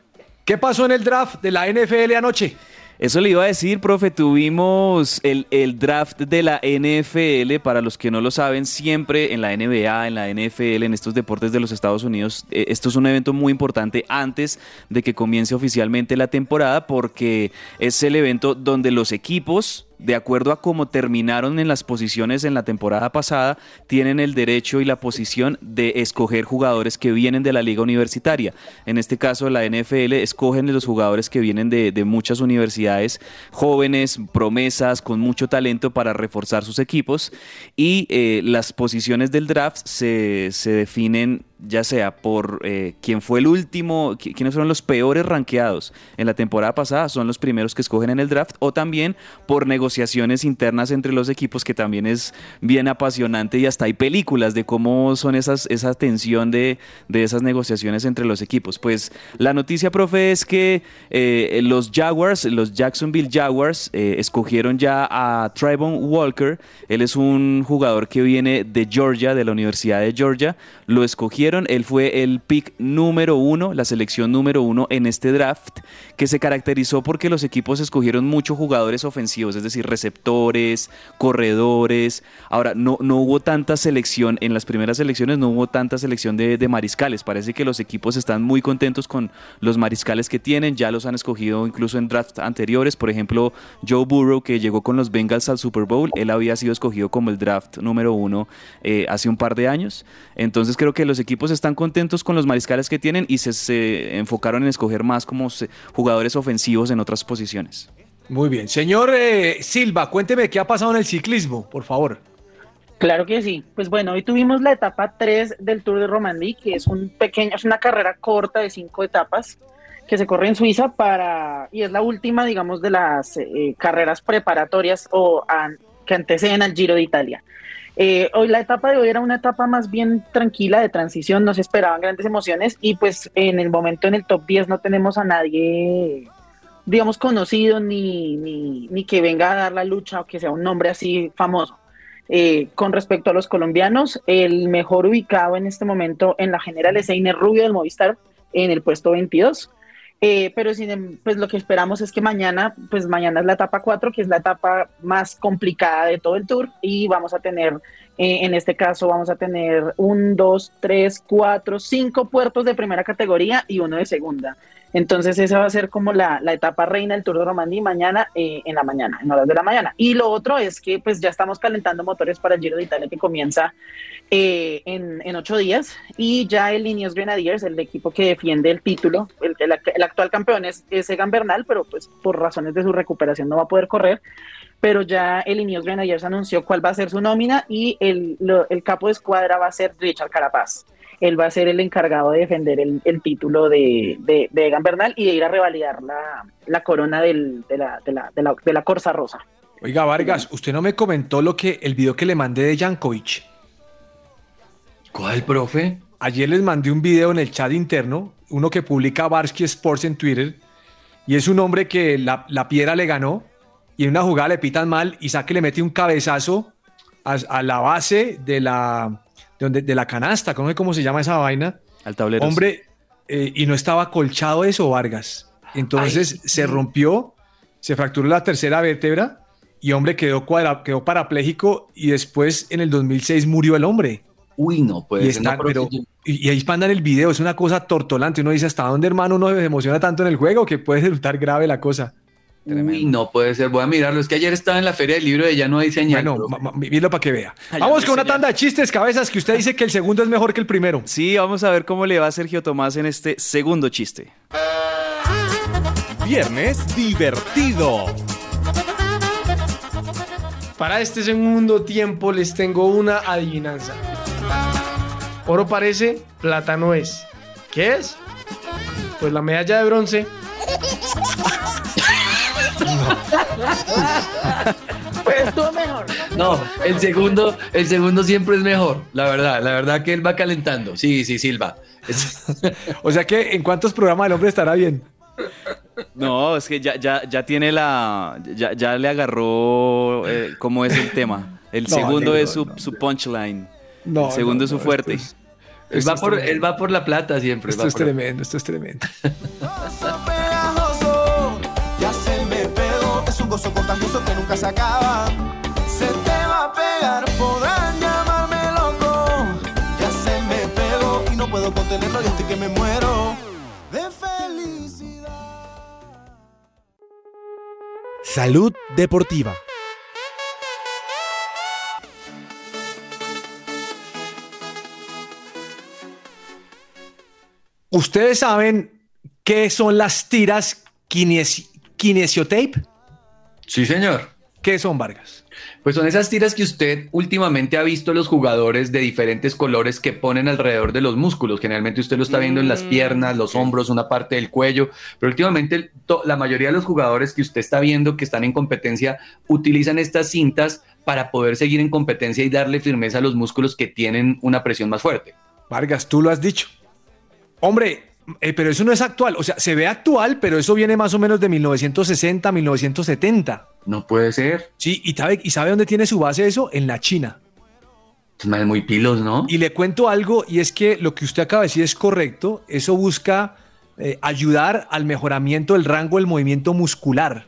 ¿Qué pasó en el draft de la NFL anoche? Eso le iba a decir, profe, tuvimos el, el draft de la NFL, para los que no lo saben, siempre en la NBA, en la NFL, en estos deportes de los Estados Unidos, eh, esto es un evento muy importante antes de que comience oficialmente la temporada porque es el evento donde los equipos de acuerdo a cómo terminaron en las posiciones en la temporada pasada, tienen el derecho y la posición de escoger jugadores que vienen de la liga universitaria. En este caso, la NFL escogen los jugadores que vienen de, de muchas universidades, jóvenes, promesas, con mucho talento para reforzar sus equipos y eh, las posiciones del draft se, se definen ya sea por eh, quién fue el último, qui- quiénes fueron los peores rankeados en la temporada pasada, son los primeros que escogen en el draft, o también por negociaciones internas entre los equipos, que también es bien apasionante y hasta hay películas de cómo son esas, esa tensión de, de esas negociaciones entre los equipos. Pues la noticia, profe, es que eh, los Jaguars, los Jacksonville Jaguars, eh, escogieron ya a Trayvon Walker, él es un jugador que viene de Georgia, de la Universidad de Georgia, lo escogieron, él fue el pick número uno, la selección número uno en este draft, que se caracterizó porque los equipos escogieron muchos jugadores ofensivos, es decir, receptores, corredores. Ahora, no, no hubo tanta selección, en las primeras selecciones no hubo tanta selección de, mariscales, parece que los equipos están muy contentos con los mariscales que tienen, ya los han escogido incluso en drafts anteriores, por ejemplo, Joe Burrow, que llegó con los Bengals al Super Bowl, él había sido escogido como el draft número uno eh, hace un par de años. Entonces creo que los equipos están contentos con los mariscales que tienen y se, se enfocaron en escoger más como se- jugadores ofensivos en otras posiciones. Muy bien. Señor eh, Silva, cuénteme qué ha pasado en el ciclismo, por favor. Claro que sí. Pues bueno, hoy tuvimos la etapa 3 del Tour de Romandie, que es un pequeño, es una carrera corta de cinco etapas que se corre en Suiza para y es la última, digamos, de las eh, carreras preparatorias o an- que anteceden al Giro de Italia. Eh, hoy la etapa de hoy era una etapa más bien tranquila de transición, no se esperaban grandes emociones y pues en el momento en el top 10 no tenemos a nadie, digamos, conocido ni, ni, ni que venga a dar la lucha o que sea un nombre así famoso. Eh, con respecto a los colombianos, el mejor ubicado en este momento en la general es Einer Rubio del Movistar en el puesto 22. Eh, pero sin, em- pues lo que esperamos es que mañana, pues mañana es la etapa 4, que es la etapa más complicada de todo el tour y vamos a tener, eh, en este caso vamos a tener un, dos, tres, cuatro, cinco puertos de primera categoría y uno de segunda. Entonces esa va a ser como la, la etapa reina del Tour de Romandía mañana eh, en la mañana, en horas de la mañana. Y lo otro es que pues ya estamos calentando motores para el Giro de Italia que comienza eh, en, en ocho días y ya el Ineos Grenadiers, el equipo que defiende el título, el, actual campeón es, es Egan Bernal, pero pues por razones de su recuperación no va a poder correr, pero ya el Ineos Grenadiers anunció cuál va a ser su nómina y el, el capo de escuadra va a ser Richard Carapaz. Él va a ser el encargado de defender el, el título de, de, de Egan Bernal y de ir a revalidar la, la corona del- de, la, de, la, de, la, de la Corsa Rosa. Oiga, Vargas, usted no me comentó lo que el video que le mandé de Jankovic. ¿Cuál, profe? Ayer les mandé un video en el chat interno, uno que publica Barsky Sports en Twitter, y es un hombre que la, la piedra le ganó y en una jugada le pitan mal y saque le mete un cabezazo a, a la base de la, donde- de la canasta, ¿cómo, cómo se llama esa vaina? Al tablero. Hombre, eh, y no estaba colchado eso, Vargas. Entonces se rompió, se fracturó la tercera vértebra y hombre quedó, cuadra, quedó parapléjico y después en el 2006 murió el hombre. Uy, no puede y, ser, está- no, pero y ahí mandan el video, es una cosa tortolante. Uno dice, ¿hasta dónde, hermano, uno se emociona tanto en el juego que puede resultar grave la cosa? Uy, no puede ser. Voy a mirarlo. Es que ayer estaba en la feria del libro y ya no hay señal. Bueno, míralo para que vea. Ay, Vamos con una tanda de chistes, cabezas, que usted dice que el segundo es mejor que el primero. Sí, vamos a ver cómo le va a Sergio Tomás en este segundo chiste. Viernes divertido. Para este segundo tiempo les tengo una adivinanza. Oro parece, plata no es. ¿Qué es? Pues la medalla de bronce. No, el segundo, el segundo siempre es mejor. La verdad, la verdad que él va calentando. Sí, sí, Silva. Es- O sea que en cuántos programas el hombre estará bien. No, es que ya, ya, ya tiene la. Ya, ya le agarró eh, cómo es el tema. El No, segundo no, es su, no, su punchline. No, el segundo no, es su fuerte. esto es- él, esto va es por, él va por la plata siempre. Esto va es por- tremendo, esto es tremendo. pegajoso, ya se me pegó, es un gozo contagioso que nunca se acaba. Se te va a pegar, podrán llamarme loco. Ya se me pegó y no puedo contenerlo, yo estoy que me muero de felicidad. Salud deportiva. ¿Ustedes saben qué son las tiras kinesi- kinesiotape? Sí, señor. ¿Qué son, Vargas? Pues son esas tiras que usted últimamente ha visto los jugadores de diferentes colores que ponen alrededor de los músculos. Generalmente usted lo está viendo en las piernas, los hombros, una parte del cuello, pero últimamente la mayoría de los jugadores que usted está viendo que están en competencia utilizan estas cintas para poder seguir en competencia y darle firmeza a los músculos que tienen una presión más fuerte. Vargas, tú lo has dicho. Hombre, eh, pero eso no es actual. O sea, se ve actual, pero eso viene más o menos de 1960, 1970. No puede ser. Sí, ¿y sabe, ¿y sabe dónde tiene su base eso? En la China. Es más muy pilos, ¿no? Y le cuento algo, y es que lo que usted acaba de decir es correcto. Eso busca eh, ayudar al mejoramiento del rango del movimiento muscular,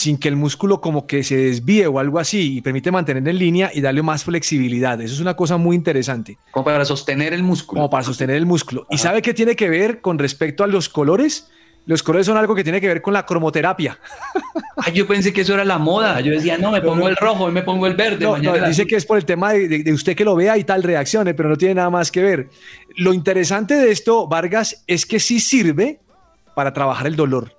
sin que el músculo como que se desvíe o algo así, y permite mantener en línea y darle más flexibilidad. Eso es una cosa muy interesante. Como para sostener el músculo. Como para sostener el músculo. ¿Y sabe qué tiene que ver con respecto a los colores? Los colores son algo que tiene que ver con la cromoterapia. Ay, yo pensé que eso era la moda. Yo decía, no, me pongo el rojo, hoy me pongo el verde. No, no, dice que es por el tema de, de- de usted que lo vea y tal reaccione, pero no tiene nada más que ver. Lo interesante de esto, Vargas, es que sí sirve para trabajar el dolor.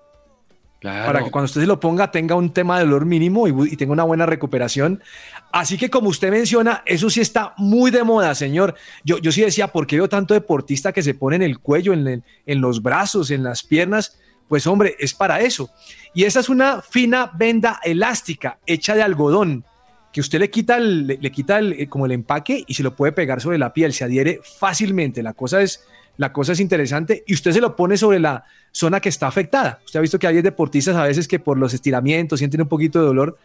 Claro. Para que cuando usted se lo ponga tenga un tema de dolor mínimo y, tenga una buena recuperación. Así que como usted menciona, eso sí está muy de moda, señor. Yo, yo sí decía, ¿por qué veo tanto deportista que se pone en el cuello, en, el- en los brazos, en las piernas? Pues hombre, es para eso. Y esa es una fina venda elástica hecha de algodón que usted le quita, el- le, le quita el- eh, como el empaque y se lo puede pegar sobre la piel, se adhiere fácilmente. La cosa es, la cosa es interesante y usted se lo pone sobre la zona que está afectada. Usted ha visto que hay deportistas a veces que por los estiramientos sienten un poquito de dolor.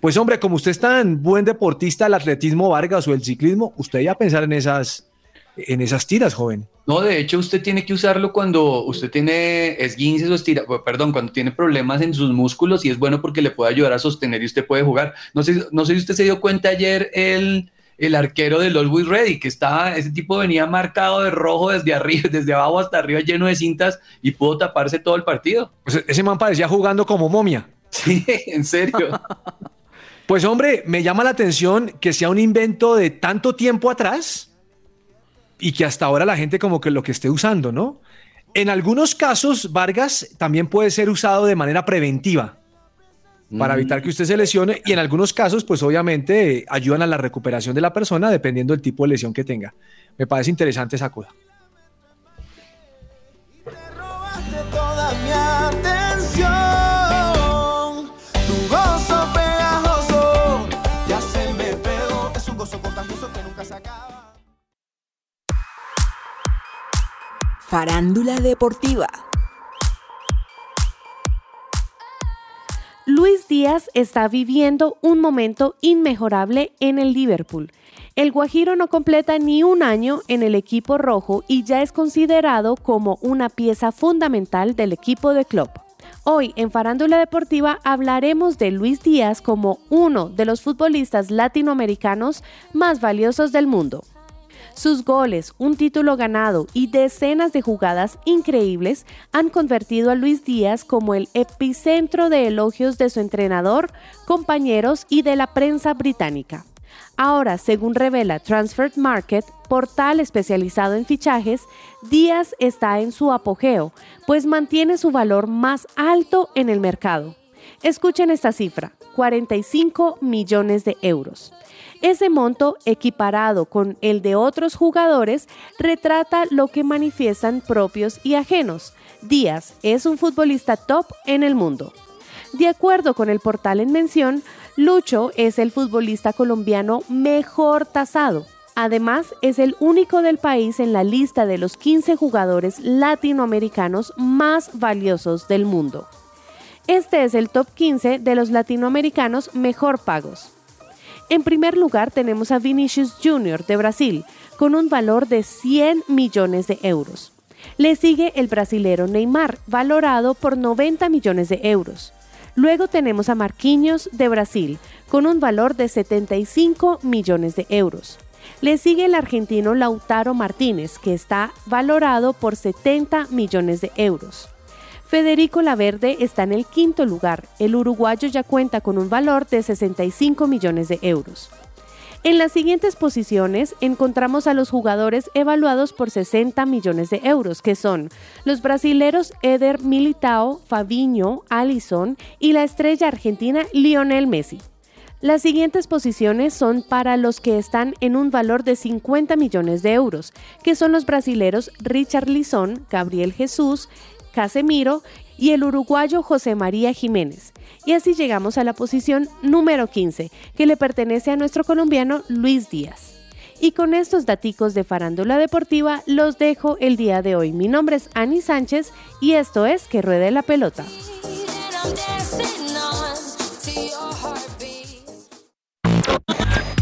Pues hombre, como usted es tan buen deportista del atletismo Vargas o el ciclismo, usted ya pensar en esas, en esas tiras, joven. No, de hecho, usted tiene que usarlo cuando usted tiene esguinces o estira, perdón, cuando tiene problemas en sus músculos y es bueno porque le puede ayudar a sostener y usted puede jugar. No sé, no sé si usted se dio cuenta ayer el, el arquero del Always Ready, que estaba, ese tipo venía marcado de rojo desde arriba, desde abajo hasta arriba, lleno de cintas y pudo taparse todo el partido. Pues ese man parecía jugando como momia. Sí, en serio. Pues hombre, me llama la atención que sea un invento de tanto tiempo atrás y que hasta ahora la gente como que lo que esté usando, ¿no? En algunos casos, Vargas también puede ser usado de manera preventiva para evitar que usted se lesione y en algunos casos, pues obviamente ayudan a la recuperación de la persona dependiendo del tipo de lesión que tenga. Me parece interesante esa cosa. toda mi Luis Díaz está viviendo un momento inmejorable en el Liverpool. El Guajiro no completa ni un año en el equipo rojo y ya es considerado como una pieza fundamental del equipo de Klopp. Hoy en Farándula Deportiva hablaremos de Luis Díaz como uno de los futbolistas latinoamericanos más valiosos del mundo. Sus goles, un título ganado y decenas de jugadas increíbles han convertido a Luis Díaz como el epicentro de elogios de su entrenador, compañeros y de la prensa británica. Ahora, según revela Transfer Market, portal especializado en fichajes, Díaz está en su apogeo, pues mantiene su valor más alto en el mercado. Escuchen esta cifra, 45 millones de euros. Ese monto, equiparado con el de otros jugadores, retrata lo que manifiestan propios y ajenos. Díaz es un futbolista top en el mundo. De acuerdo con el portal en mención, Lucho es el futbolista colombiano mejor tasado. Además, es el único del país en la lista de los 15 jugadores latinoamericanos más valiosos del mundo. Este es el top 15 de los latinoamericanos mejor pagos. En primer lugar tenemos a Vinicius Jr. de Brasil, con un valor de 100 millones de euros. Le sigue el brasilero Neymar, valorado por 90 millones de euros. Luego tenemos a Marquinhos de Brasil, con un valor de 75 millones de euros. Le sigue el argentino Lautaro Martínez, que está valorado por 70 millones de euros. Federico Laverde está en el quinto lugar. El uruguayo ya cuenta con un valor de 65 millones de euros. En las siguientes posiciones encontramos a los jugadores evaluados por 60 millones de euros, que son los brasileros Eder Militao, Fabinho, Alisson y la estrella argentina Lionel Messi. Las siguientes posiciones son para los que están en un valor de 50 millones de euros, que son los brasileros Richard Lisson, Gabriel Jesús, Casemiro y el uruguayo José María Jiménez. Y así llegamos a la posición número 15, que le pertenece a nuestro colombiano Luis Díaz. Y con estos daticos de farándula deportiva los dejo el día de hoy. Mi nombre es Ani Sánchez y esto es Que Ruede la Pelota.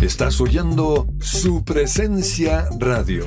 Estás oyendo su presencia radio.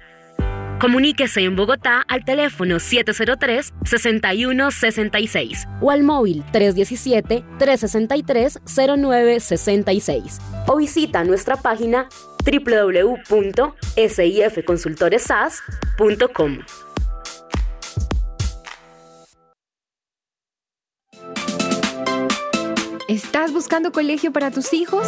Comuníquese en Bogotá al teléfono 703-6166 o al móvil 317-363-0966 o visita nuestra página www.sifconsultoresas.com. ¿Estás buscando colegio para tus hijos?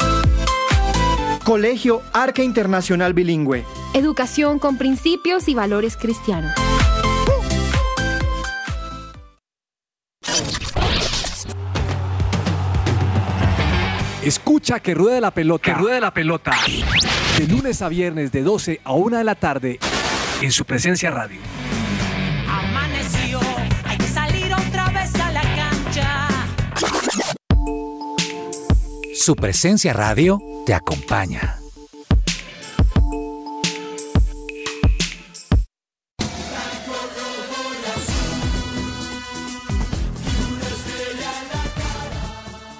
Colegio Arca Internacional Bilingüe. Educación con principios y valores cristianos. Escucha que ruede la pelota. Que ruede la pelota. De lunes a viernes de 12 a 1 de la tarde en su presencia radio. Su presencia radio te acompaña.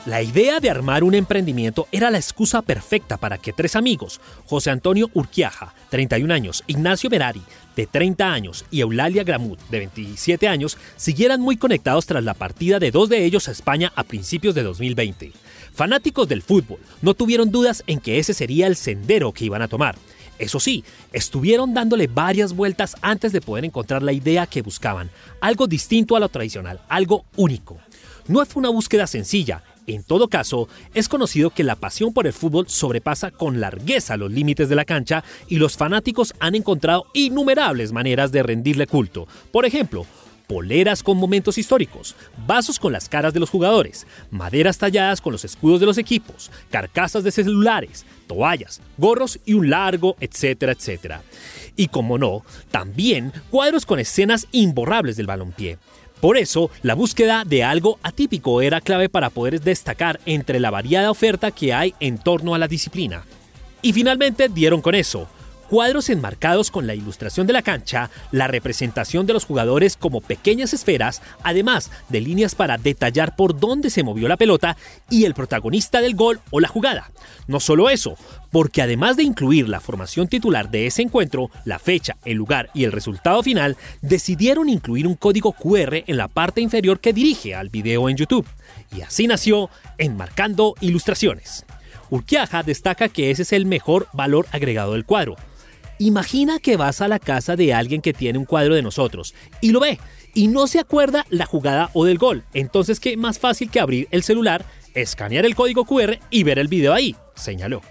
La idea de armar un emprendimiento era la excusa perfecta para que tres amigos, José Antonio Urquiaja, 31 años, Ignacio Merari, de 30 años, y Eulalia Gramut, de 27 años, siguieran muy conectados tras la partida de dos de ellos a España a principios de 2020. Fanáticos del fútbol no tuvieron dudas en que ese sería el sendero que iban a tomar. Eso sí, estuvieron dándole varias vueltas antes de poder encontrar la idea que buscaban, algo distinto a lo tradicional, algo único. No fue una búsqueda sencilla, En todo caso, es conocido que la pasión por el fútbol sobrepasa con largueza los límites de la cancha y los fanáticos han encontrado innumerables maneras de rendirle culto. Por ejemplo, poleras con momentos históricos, vasos con las caras de los jugadores, maderas talladas con los escudos de los equipos, carcasas de celulares, toallas, gorros y un largo, etcétera, etcétera. Y como no, también cuadros con escenas imborrables del balompié. Por eso, la búsqueda de algo atípico era clave para poder destacar entre la variada oferta que hay en torno a la disciplina. Y finalmente dieron con eso, cuadros enmarcados con la ilustración de la cancha, la representación de los jugadores como pequeñas esferas, además de líneas para detallar por dónde se movió la pelota y el protagonista del gol o la jugada. No solo eso, porque además de incluir la formación titular de ese encuentro, la fecha, el lugar y el resultado final, decidieron incluir un código QR en la parte inferior que dirige al video en YouTube. Y así nació Enmarcando Ilustraciones. Urquiaja destaca que ese es el mejor valor agregado del cuadro, Imagina que vas a la casa de alguien que tiene un cuadro de nosotros y lo ve y no se acuerda la jugada o del gol. Entonces, ¿qué más fácil que abrir el celular, escanear el código QR y ver el video ahí? señaló.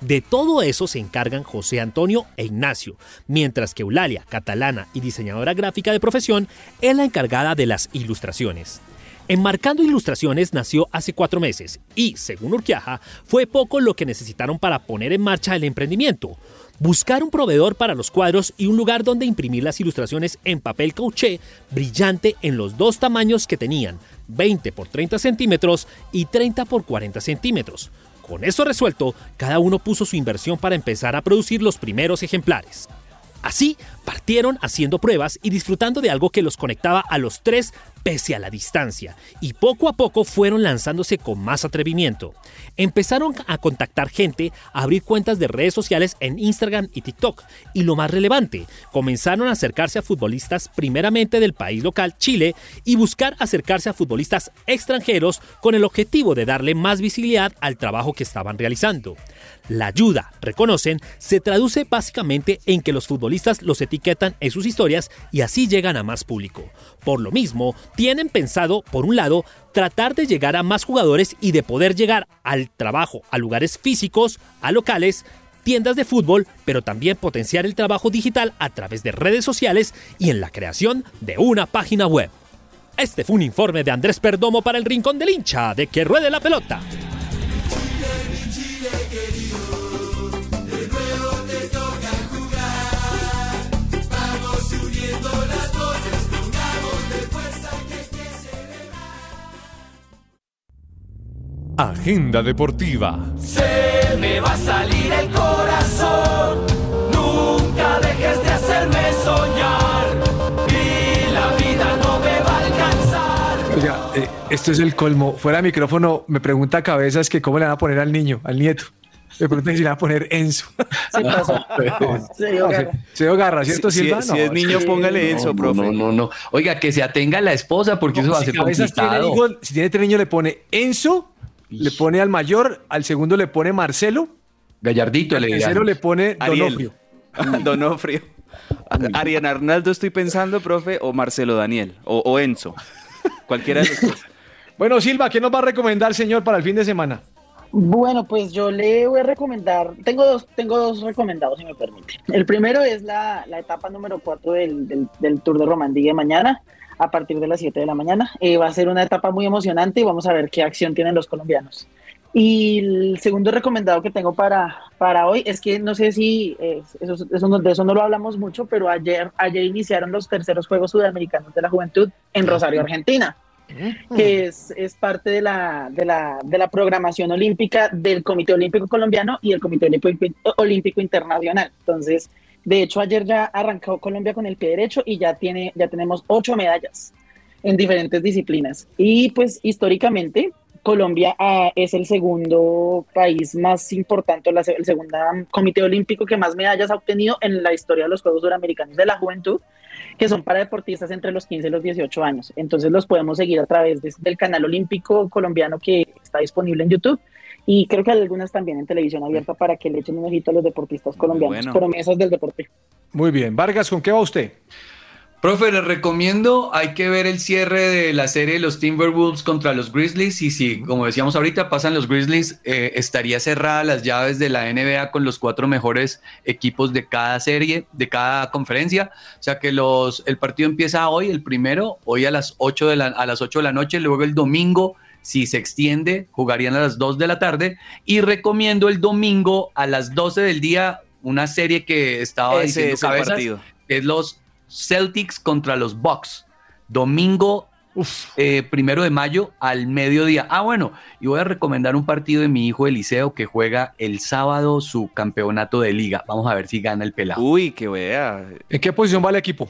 De todo eso se encargan José Antonio e Ignacio, mientras que Eulalia, catalana y diseñadora gráfica de profesión, es la encargada de las ilustraciones. Enmarcando Ilustraciones nació hace cuatro meses y, según Urquiaja, fue poco lo que necesitaron para poner en marcha el emprendimiento buscar un proveedor para los cuadros y un lugar donde imprimir las ilustraciones en papel cauché brillante en los dos tamaños que tenían, 20 por 30 centímetros y 30 por 40 centímetros. Con eso resuelto, cada uno puso su inversión para empezar a producir los primeros ejemplares. Así partieron haciendo pruebas y disfrutando de algo que los conectaba a los tres pese a la distancia, y poco a poco fueron lanzándose con más atrevimiento. Empezaron a contactar gente, a abrir cuentas de redes sociales en Instagram y TikTok, y lo más relevante, comenzaron a acercarse a futbolistas primeramente del país local, Chile, y buscar acercarse a futbolistas extranjeros con el objetivo de darle más visibilidad al trabajo que estaban realizando. La ayuda, reconocen, se traduce básicamente en que los futbolistas los etiquetan en sus historias y así llegan a más público. Por lo mismo, tienen pensado, por un lado, tratar de llegar a más jugadores y de poder llegar al trabajo, a lugares físicos, a locales, tiendas de fútbol, pero también potenciar el trabajo digital a través de redes sociales y en la creación de una página web. Este fue un informe de Andrés Perdomo para el Rincón del Hincha de Que Ruede la Pelota. Agenda Deportiva. Se me va a salir el corazón. Nunca dejes de hacerme soñar. Y la vida no me va a alcanzar. Oiga, eh, esto es el colmo. Fuera de micrófono me pregunta a cabezas que cómo le van a poner al niño, al nieto. Me preguntan si le van a poner Enzo. Sí, pasó. Se dio garra. Se dio garra, ¿cierto, Si- Silva? si- si es niño, póngale Enzo, no, profe. No, no, no. Oiga, que se atenga a la esposa porque eso va a si ser tiene complicado. hijos, si tiene tres niños le pone Enzo, le pone al mayor, al segundo le pone Marcelo, Gallardito al tercero le pone Ariel. Donofrio. Donofrio. Ariana Arnaldo estoy pensando, profe, o Marcelo Daniel, o, o Enzo. Cualquiera de los dos. Bueno, Silva, ¿qué nos va a recomendar, señor, para el fin de semana? Bueno, pues yo le voy a recomendar, tengo dos, tengo dos recomendados, si me permite. El primero es la, la etapa número 4 del, del, del Tour de Romandía de mañana, a partir de las 7 de la mañana. Eh, va a ser una etapa muy emocionante y vamos a ver qué acción tienen los colombianos. Y el segundo recomendado que tengo para, para hoy es que no sé si eh, eso, eso no- de eso no lo hablamos mucho, pero ayer, ayer iniciaron los terceros Juegos Sudamericanos de la Juventud en Rosario, Argentina que es, es parte de la, de, la, de la programación olímpica del Comité Olímpico Colombiano y el Comité Olímpico, Olímpico Internacional. Entonces, de hecho, ayer ya arrancó Colombia con el pie derecho y ya, tiene, ya tenemos ocho medallas en diferentes disciplinas. Y pues históricamente, Colombia ah, es el segundo país más importante, el segundo comité olímpico que más medallas ha obtenido en la historia de los Juegos Suramericanos de la Juventud, que son para deportistas entre los 15 y los 18 años. Entonces los podemos seguir a través de- del canal olímpico colombiano que está disponible en YouTube. Y creo que hay algunas también en televisión abierta para que le echen un ojito a los deportistas colombianos, bueno. promesas del deporte. Muy bien. Vargas, ¿con qué va usted? Profe, les recomiendo, hay que ver el cierre de la serie de los Timberwolves contra los Grizzlies y si, como decíamos ahorita, pasan los Grizzlies, eh, estaría cerrada las llaves de la NBA con los cuatro mejores equipos de cada serie, de cada conferencia. O sea que los, el partido empieza hoy, el primero, hoy a las 8 de la, a las 8 de la noche, luego el domingo, si se extiende, jugarían a las 2 de la tarde y recomiendo el domingo a las 12 del día una serie que estaba Ese diciendo es cabezas, partido. que es los Celtics contra los Bucks. Domingo eh, primero de mayo al mediodía. Ah, bueno, y voy a recomendar un partido de mi hijo Eliseo que juega el sábado su campeonato de liga. Vamos a ver si gana el pelado. Uy, que vea. ¿En qué posición va el equipo?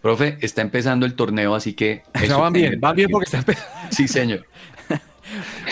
Profe, está empezando el torneo, así que. O sea, van bien, van bien porque está empezando. Sí, señor.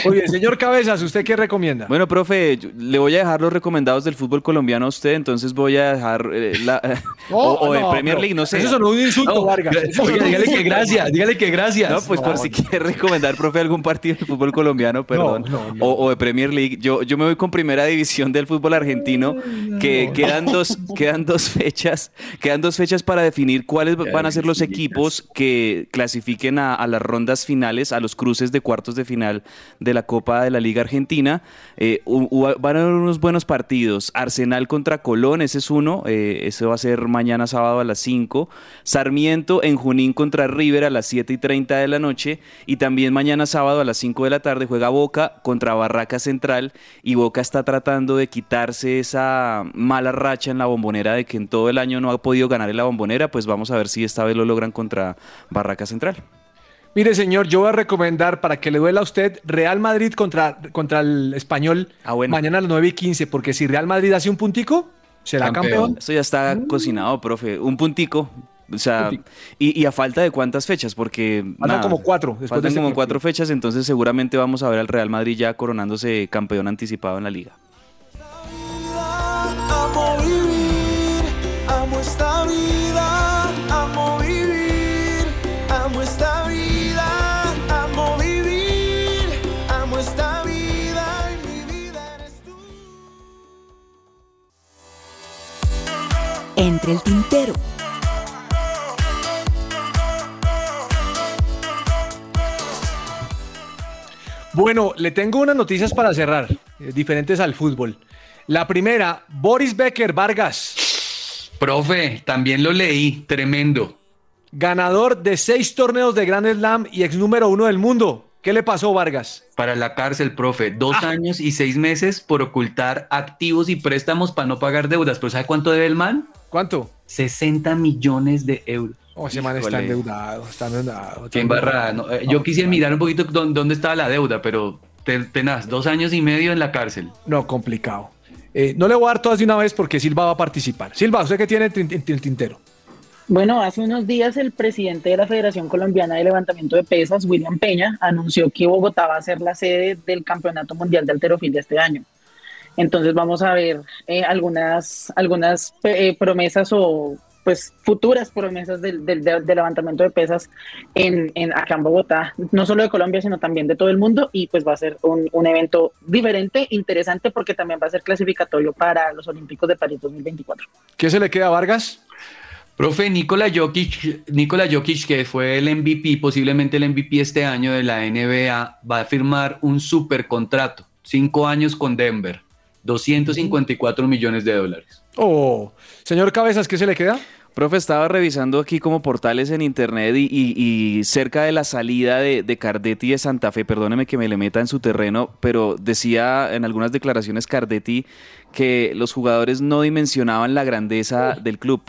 Muy bien, señor Cabezas, ¿usted qué recomienda? Bueno, profe, yo- le voy a dejar los recomendados del fútbol colombiano a usted, entonces voy a dejar eh, la, o, o Premier pero League, no sé. eso sonó un insulto, No, Vargas. oiga, dígale que gracias, dígale que gracias. No, pues por No, si no. quiere recomendar, profe, algún partido del fútbol colombiano, perdón, no, no. O, o de Premier League. Yo, yo me voy con primera división del fútbol argentino, que quedan dos, quedan dos fechas, quedan dos fechas para definir cuáles van a ser los equipos que clasifiquen a, a las rondas finales, a los cruces de cuartos de final de la Copa de la Liga Argentina. Eh, van a haber unos buenos partidos. Arsenal contra Colón, ese es uno. eh, ese va a ser mañana sábado a las 5. Sarmiento en Junín contra River a las 7 y 30 de la noche. Y también mañana sábado a las 5 de la tarde juega Boca contra Barraca Central. Y Boca está tratando de quitarse esa mala racha en la bombonera de que en todo el año no ha podido ganar en la bombonera. Pues vamos a ver si esta vez lo logran contra Barraca Central. Mire, señor, yo voy a recomendar para que le duela a usted Real Madrid contra, contra el español mañana a las 9 y 15, porque si Real Madrid hace un puntico, será campeón. Eso ya está cocinado, profe. Un puntico. O sea, y, y a falta de cuántas fechas, porque. Faltan como cuatro después Faltan de este como partido. cuatro fechas, entonces seguramente vamos a ver al Real Madrid ya coronándose campeón anticipado en la liga. Entre el tintero. Bueno, le tengo unas noticias para cerrar, eh, diferentes al fútbol. La primera, Boris Becker Vargas, Profe, también lo leí, tremendo. ganador de seis torneos de Grand Slam y ex número uno del mundo. ¿Qué le pasó, Vargas? Para la cárcel, profe, dos años y seis meses por ocultar activos y préstamos para no pagar deudas. ¿Pero sabe cuánto debe el man? ¿Cuánto? 60 millones de euros. Oh, ese man está endeudado, está endeudado. Qué embarrada. ¿no? Eh, Yo quisiera mirar un poquito dó- dónde estaba la deuda, pero te- tenaz, dos años y medio en la cárcel. No, complicado. Eh, no le voy a dar todas de una vez porque Silva va a participar. Silva, ¿usted qué tiene el tintero? Bueno, hace unos días el presidente de la Federación Colombiana de Levantamiento de Pesas, William Peña, anunció que Bogotá va a ser la sede del Campeonato Mundial de Alterofilia este año. Entonces vamos a ver eh, algunas, algunas eh, promesas o pues futuras promesas del, del- del- del levantamiento de pesas en, en acá en Bogotá, no solo de Colombia, sino también de todo el mundo, y pues va a ser un, un evento diferente, interesante, porque también va a ser clasificatorio para los Olímpicos de París 2024. ¿Qué se le queda a Vargas? Profe, Nikola Jokic, Nikola Jokic, que fue el MVP, posiblemente el MVP este año de la NBA, va a firmar un super contrato, cinco años con Denver, 254 millones de dólares. Oh, señor Cabezas, ¿qué se le queda? Profe, estaba revisando aquí como portales en internet y, y- y cerca de la salida de, de Cardetti de Santa Fe, perdóneme que me le meta en su terreno, pero decía en algunas declaraciones Cardetti que los jugadores no dimensionaban la grandeza del club.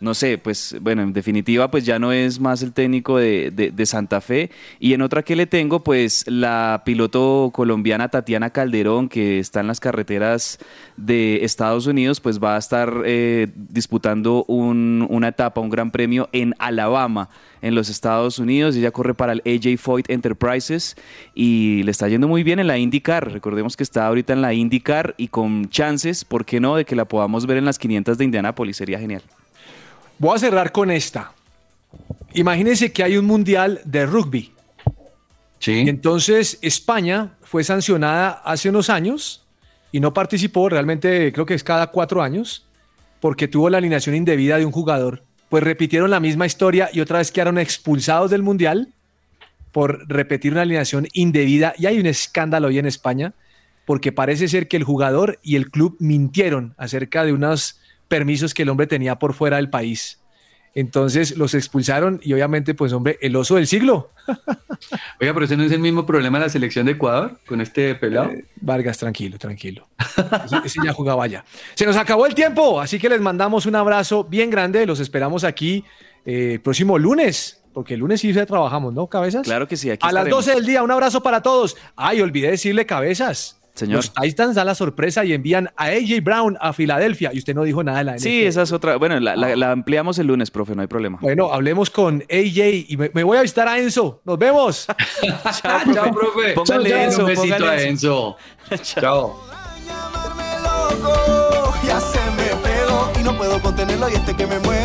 No sé, pues bueno, en definitiva, pues ya no es más el técnico de, Santa Fe. Y en otra que le tengo, pues la piloto colombiana Tatiana Calderón, que está en las carreteras de Estados Unidos, pues va a estar eh, disputando un- una etapa, un gran premio en Alabama, en los Estados Unidos. Ella corre para el AJ Foyt Enterprises y le está yendo muy bien en la IndyCar. Recordemos que está ahorita en la IndyCar y con chances, ¿por qué no?, de que la podamos ver en las 500 de Indianápolis. Sería genial. Voy a cerrar con esta. Imagínense que hay un mundial de rugby. Sí. Y entonces España fue sancionada hace unos años y no participó, realmente creo que es cada cuatro años, porque tuvo la alineación indebida de un jugador pues repitieron la misma historia y otra vez quedaron expulsados del Mundial por repetir una alineación indebida. Y hay un escándalo hoy en España porque parece ser que el jugador y el club mintieron acerca de unos permisos que el hombre tenía por fuera del país. Entonces los expulsaron y obviamente, pues hombre, el oso del siglo. Oiga, pero ese no es el mismo problema de la selección de Ecuador con este pelado. Eh, Vargas, tranquilo, tranquilo. ese, ese ya jugaba ya. Se nos acabó el tiempo, así que les mandamos un abrazo bien grande. Los esperamos aquí eh, próximo lunes, porque el lunes sí trabajamos, ¿no, cabezas? Claro que sí, aquí A las estaremos. 12 del día, un abrazo para todos. Ay, olvidé decirle cabezas. Señor. Los Titans dan la sorpresa y envían a AJ Brown a Filadelfia. Y usted no dijo nada de la Sí, NFL. esa es otra. Bueno, la, la- la ampliamos el lunes, profe, no hay problema. Bueno, hablemos con AJ y me, me voy a visitar a Enzo. Nos vemos. Chao, profe. Póngale Chao, chao. eso, Un besito póngale a. Enzo. Chao. Ya se me pegó y no puedo contenerlo y este que me muero.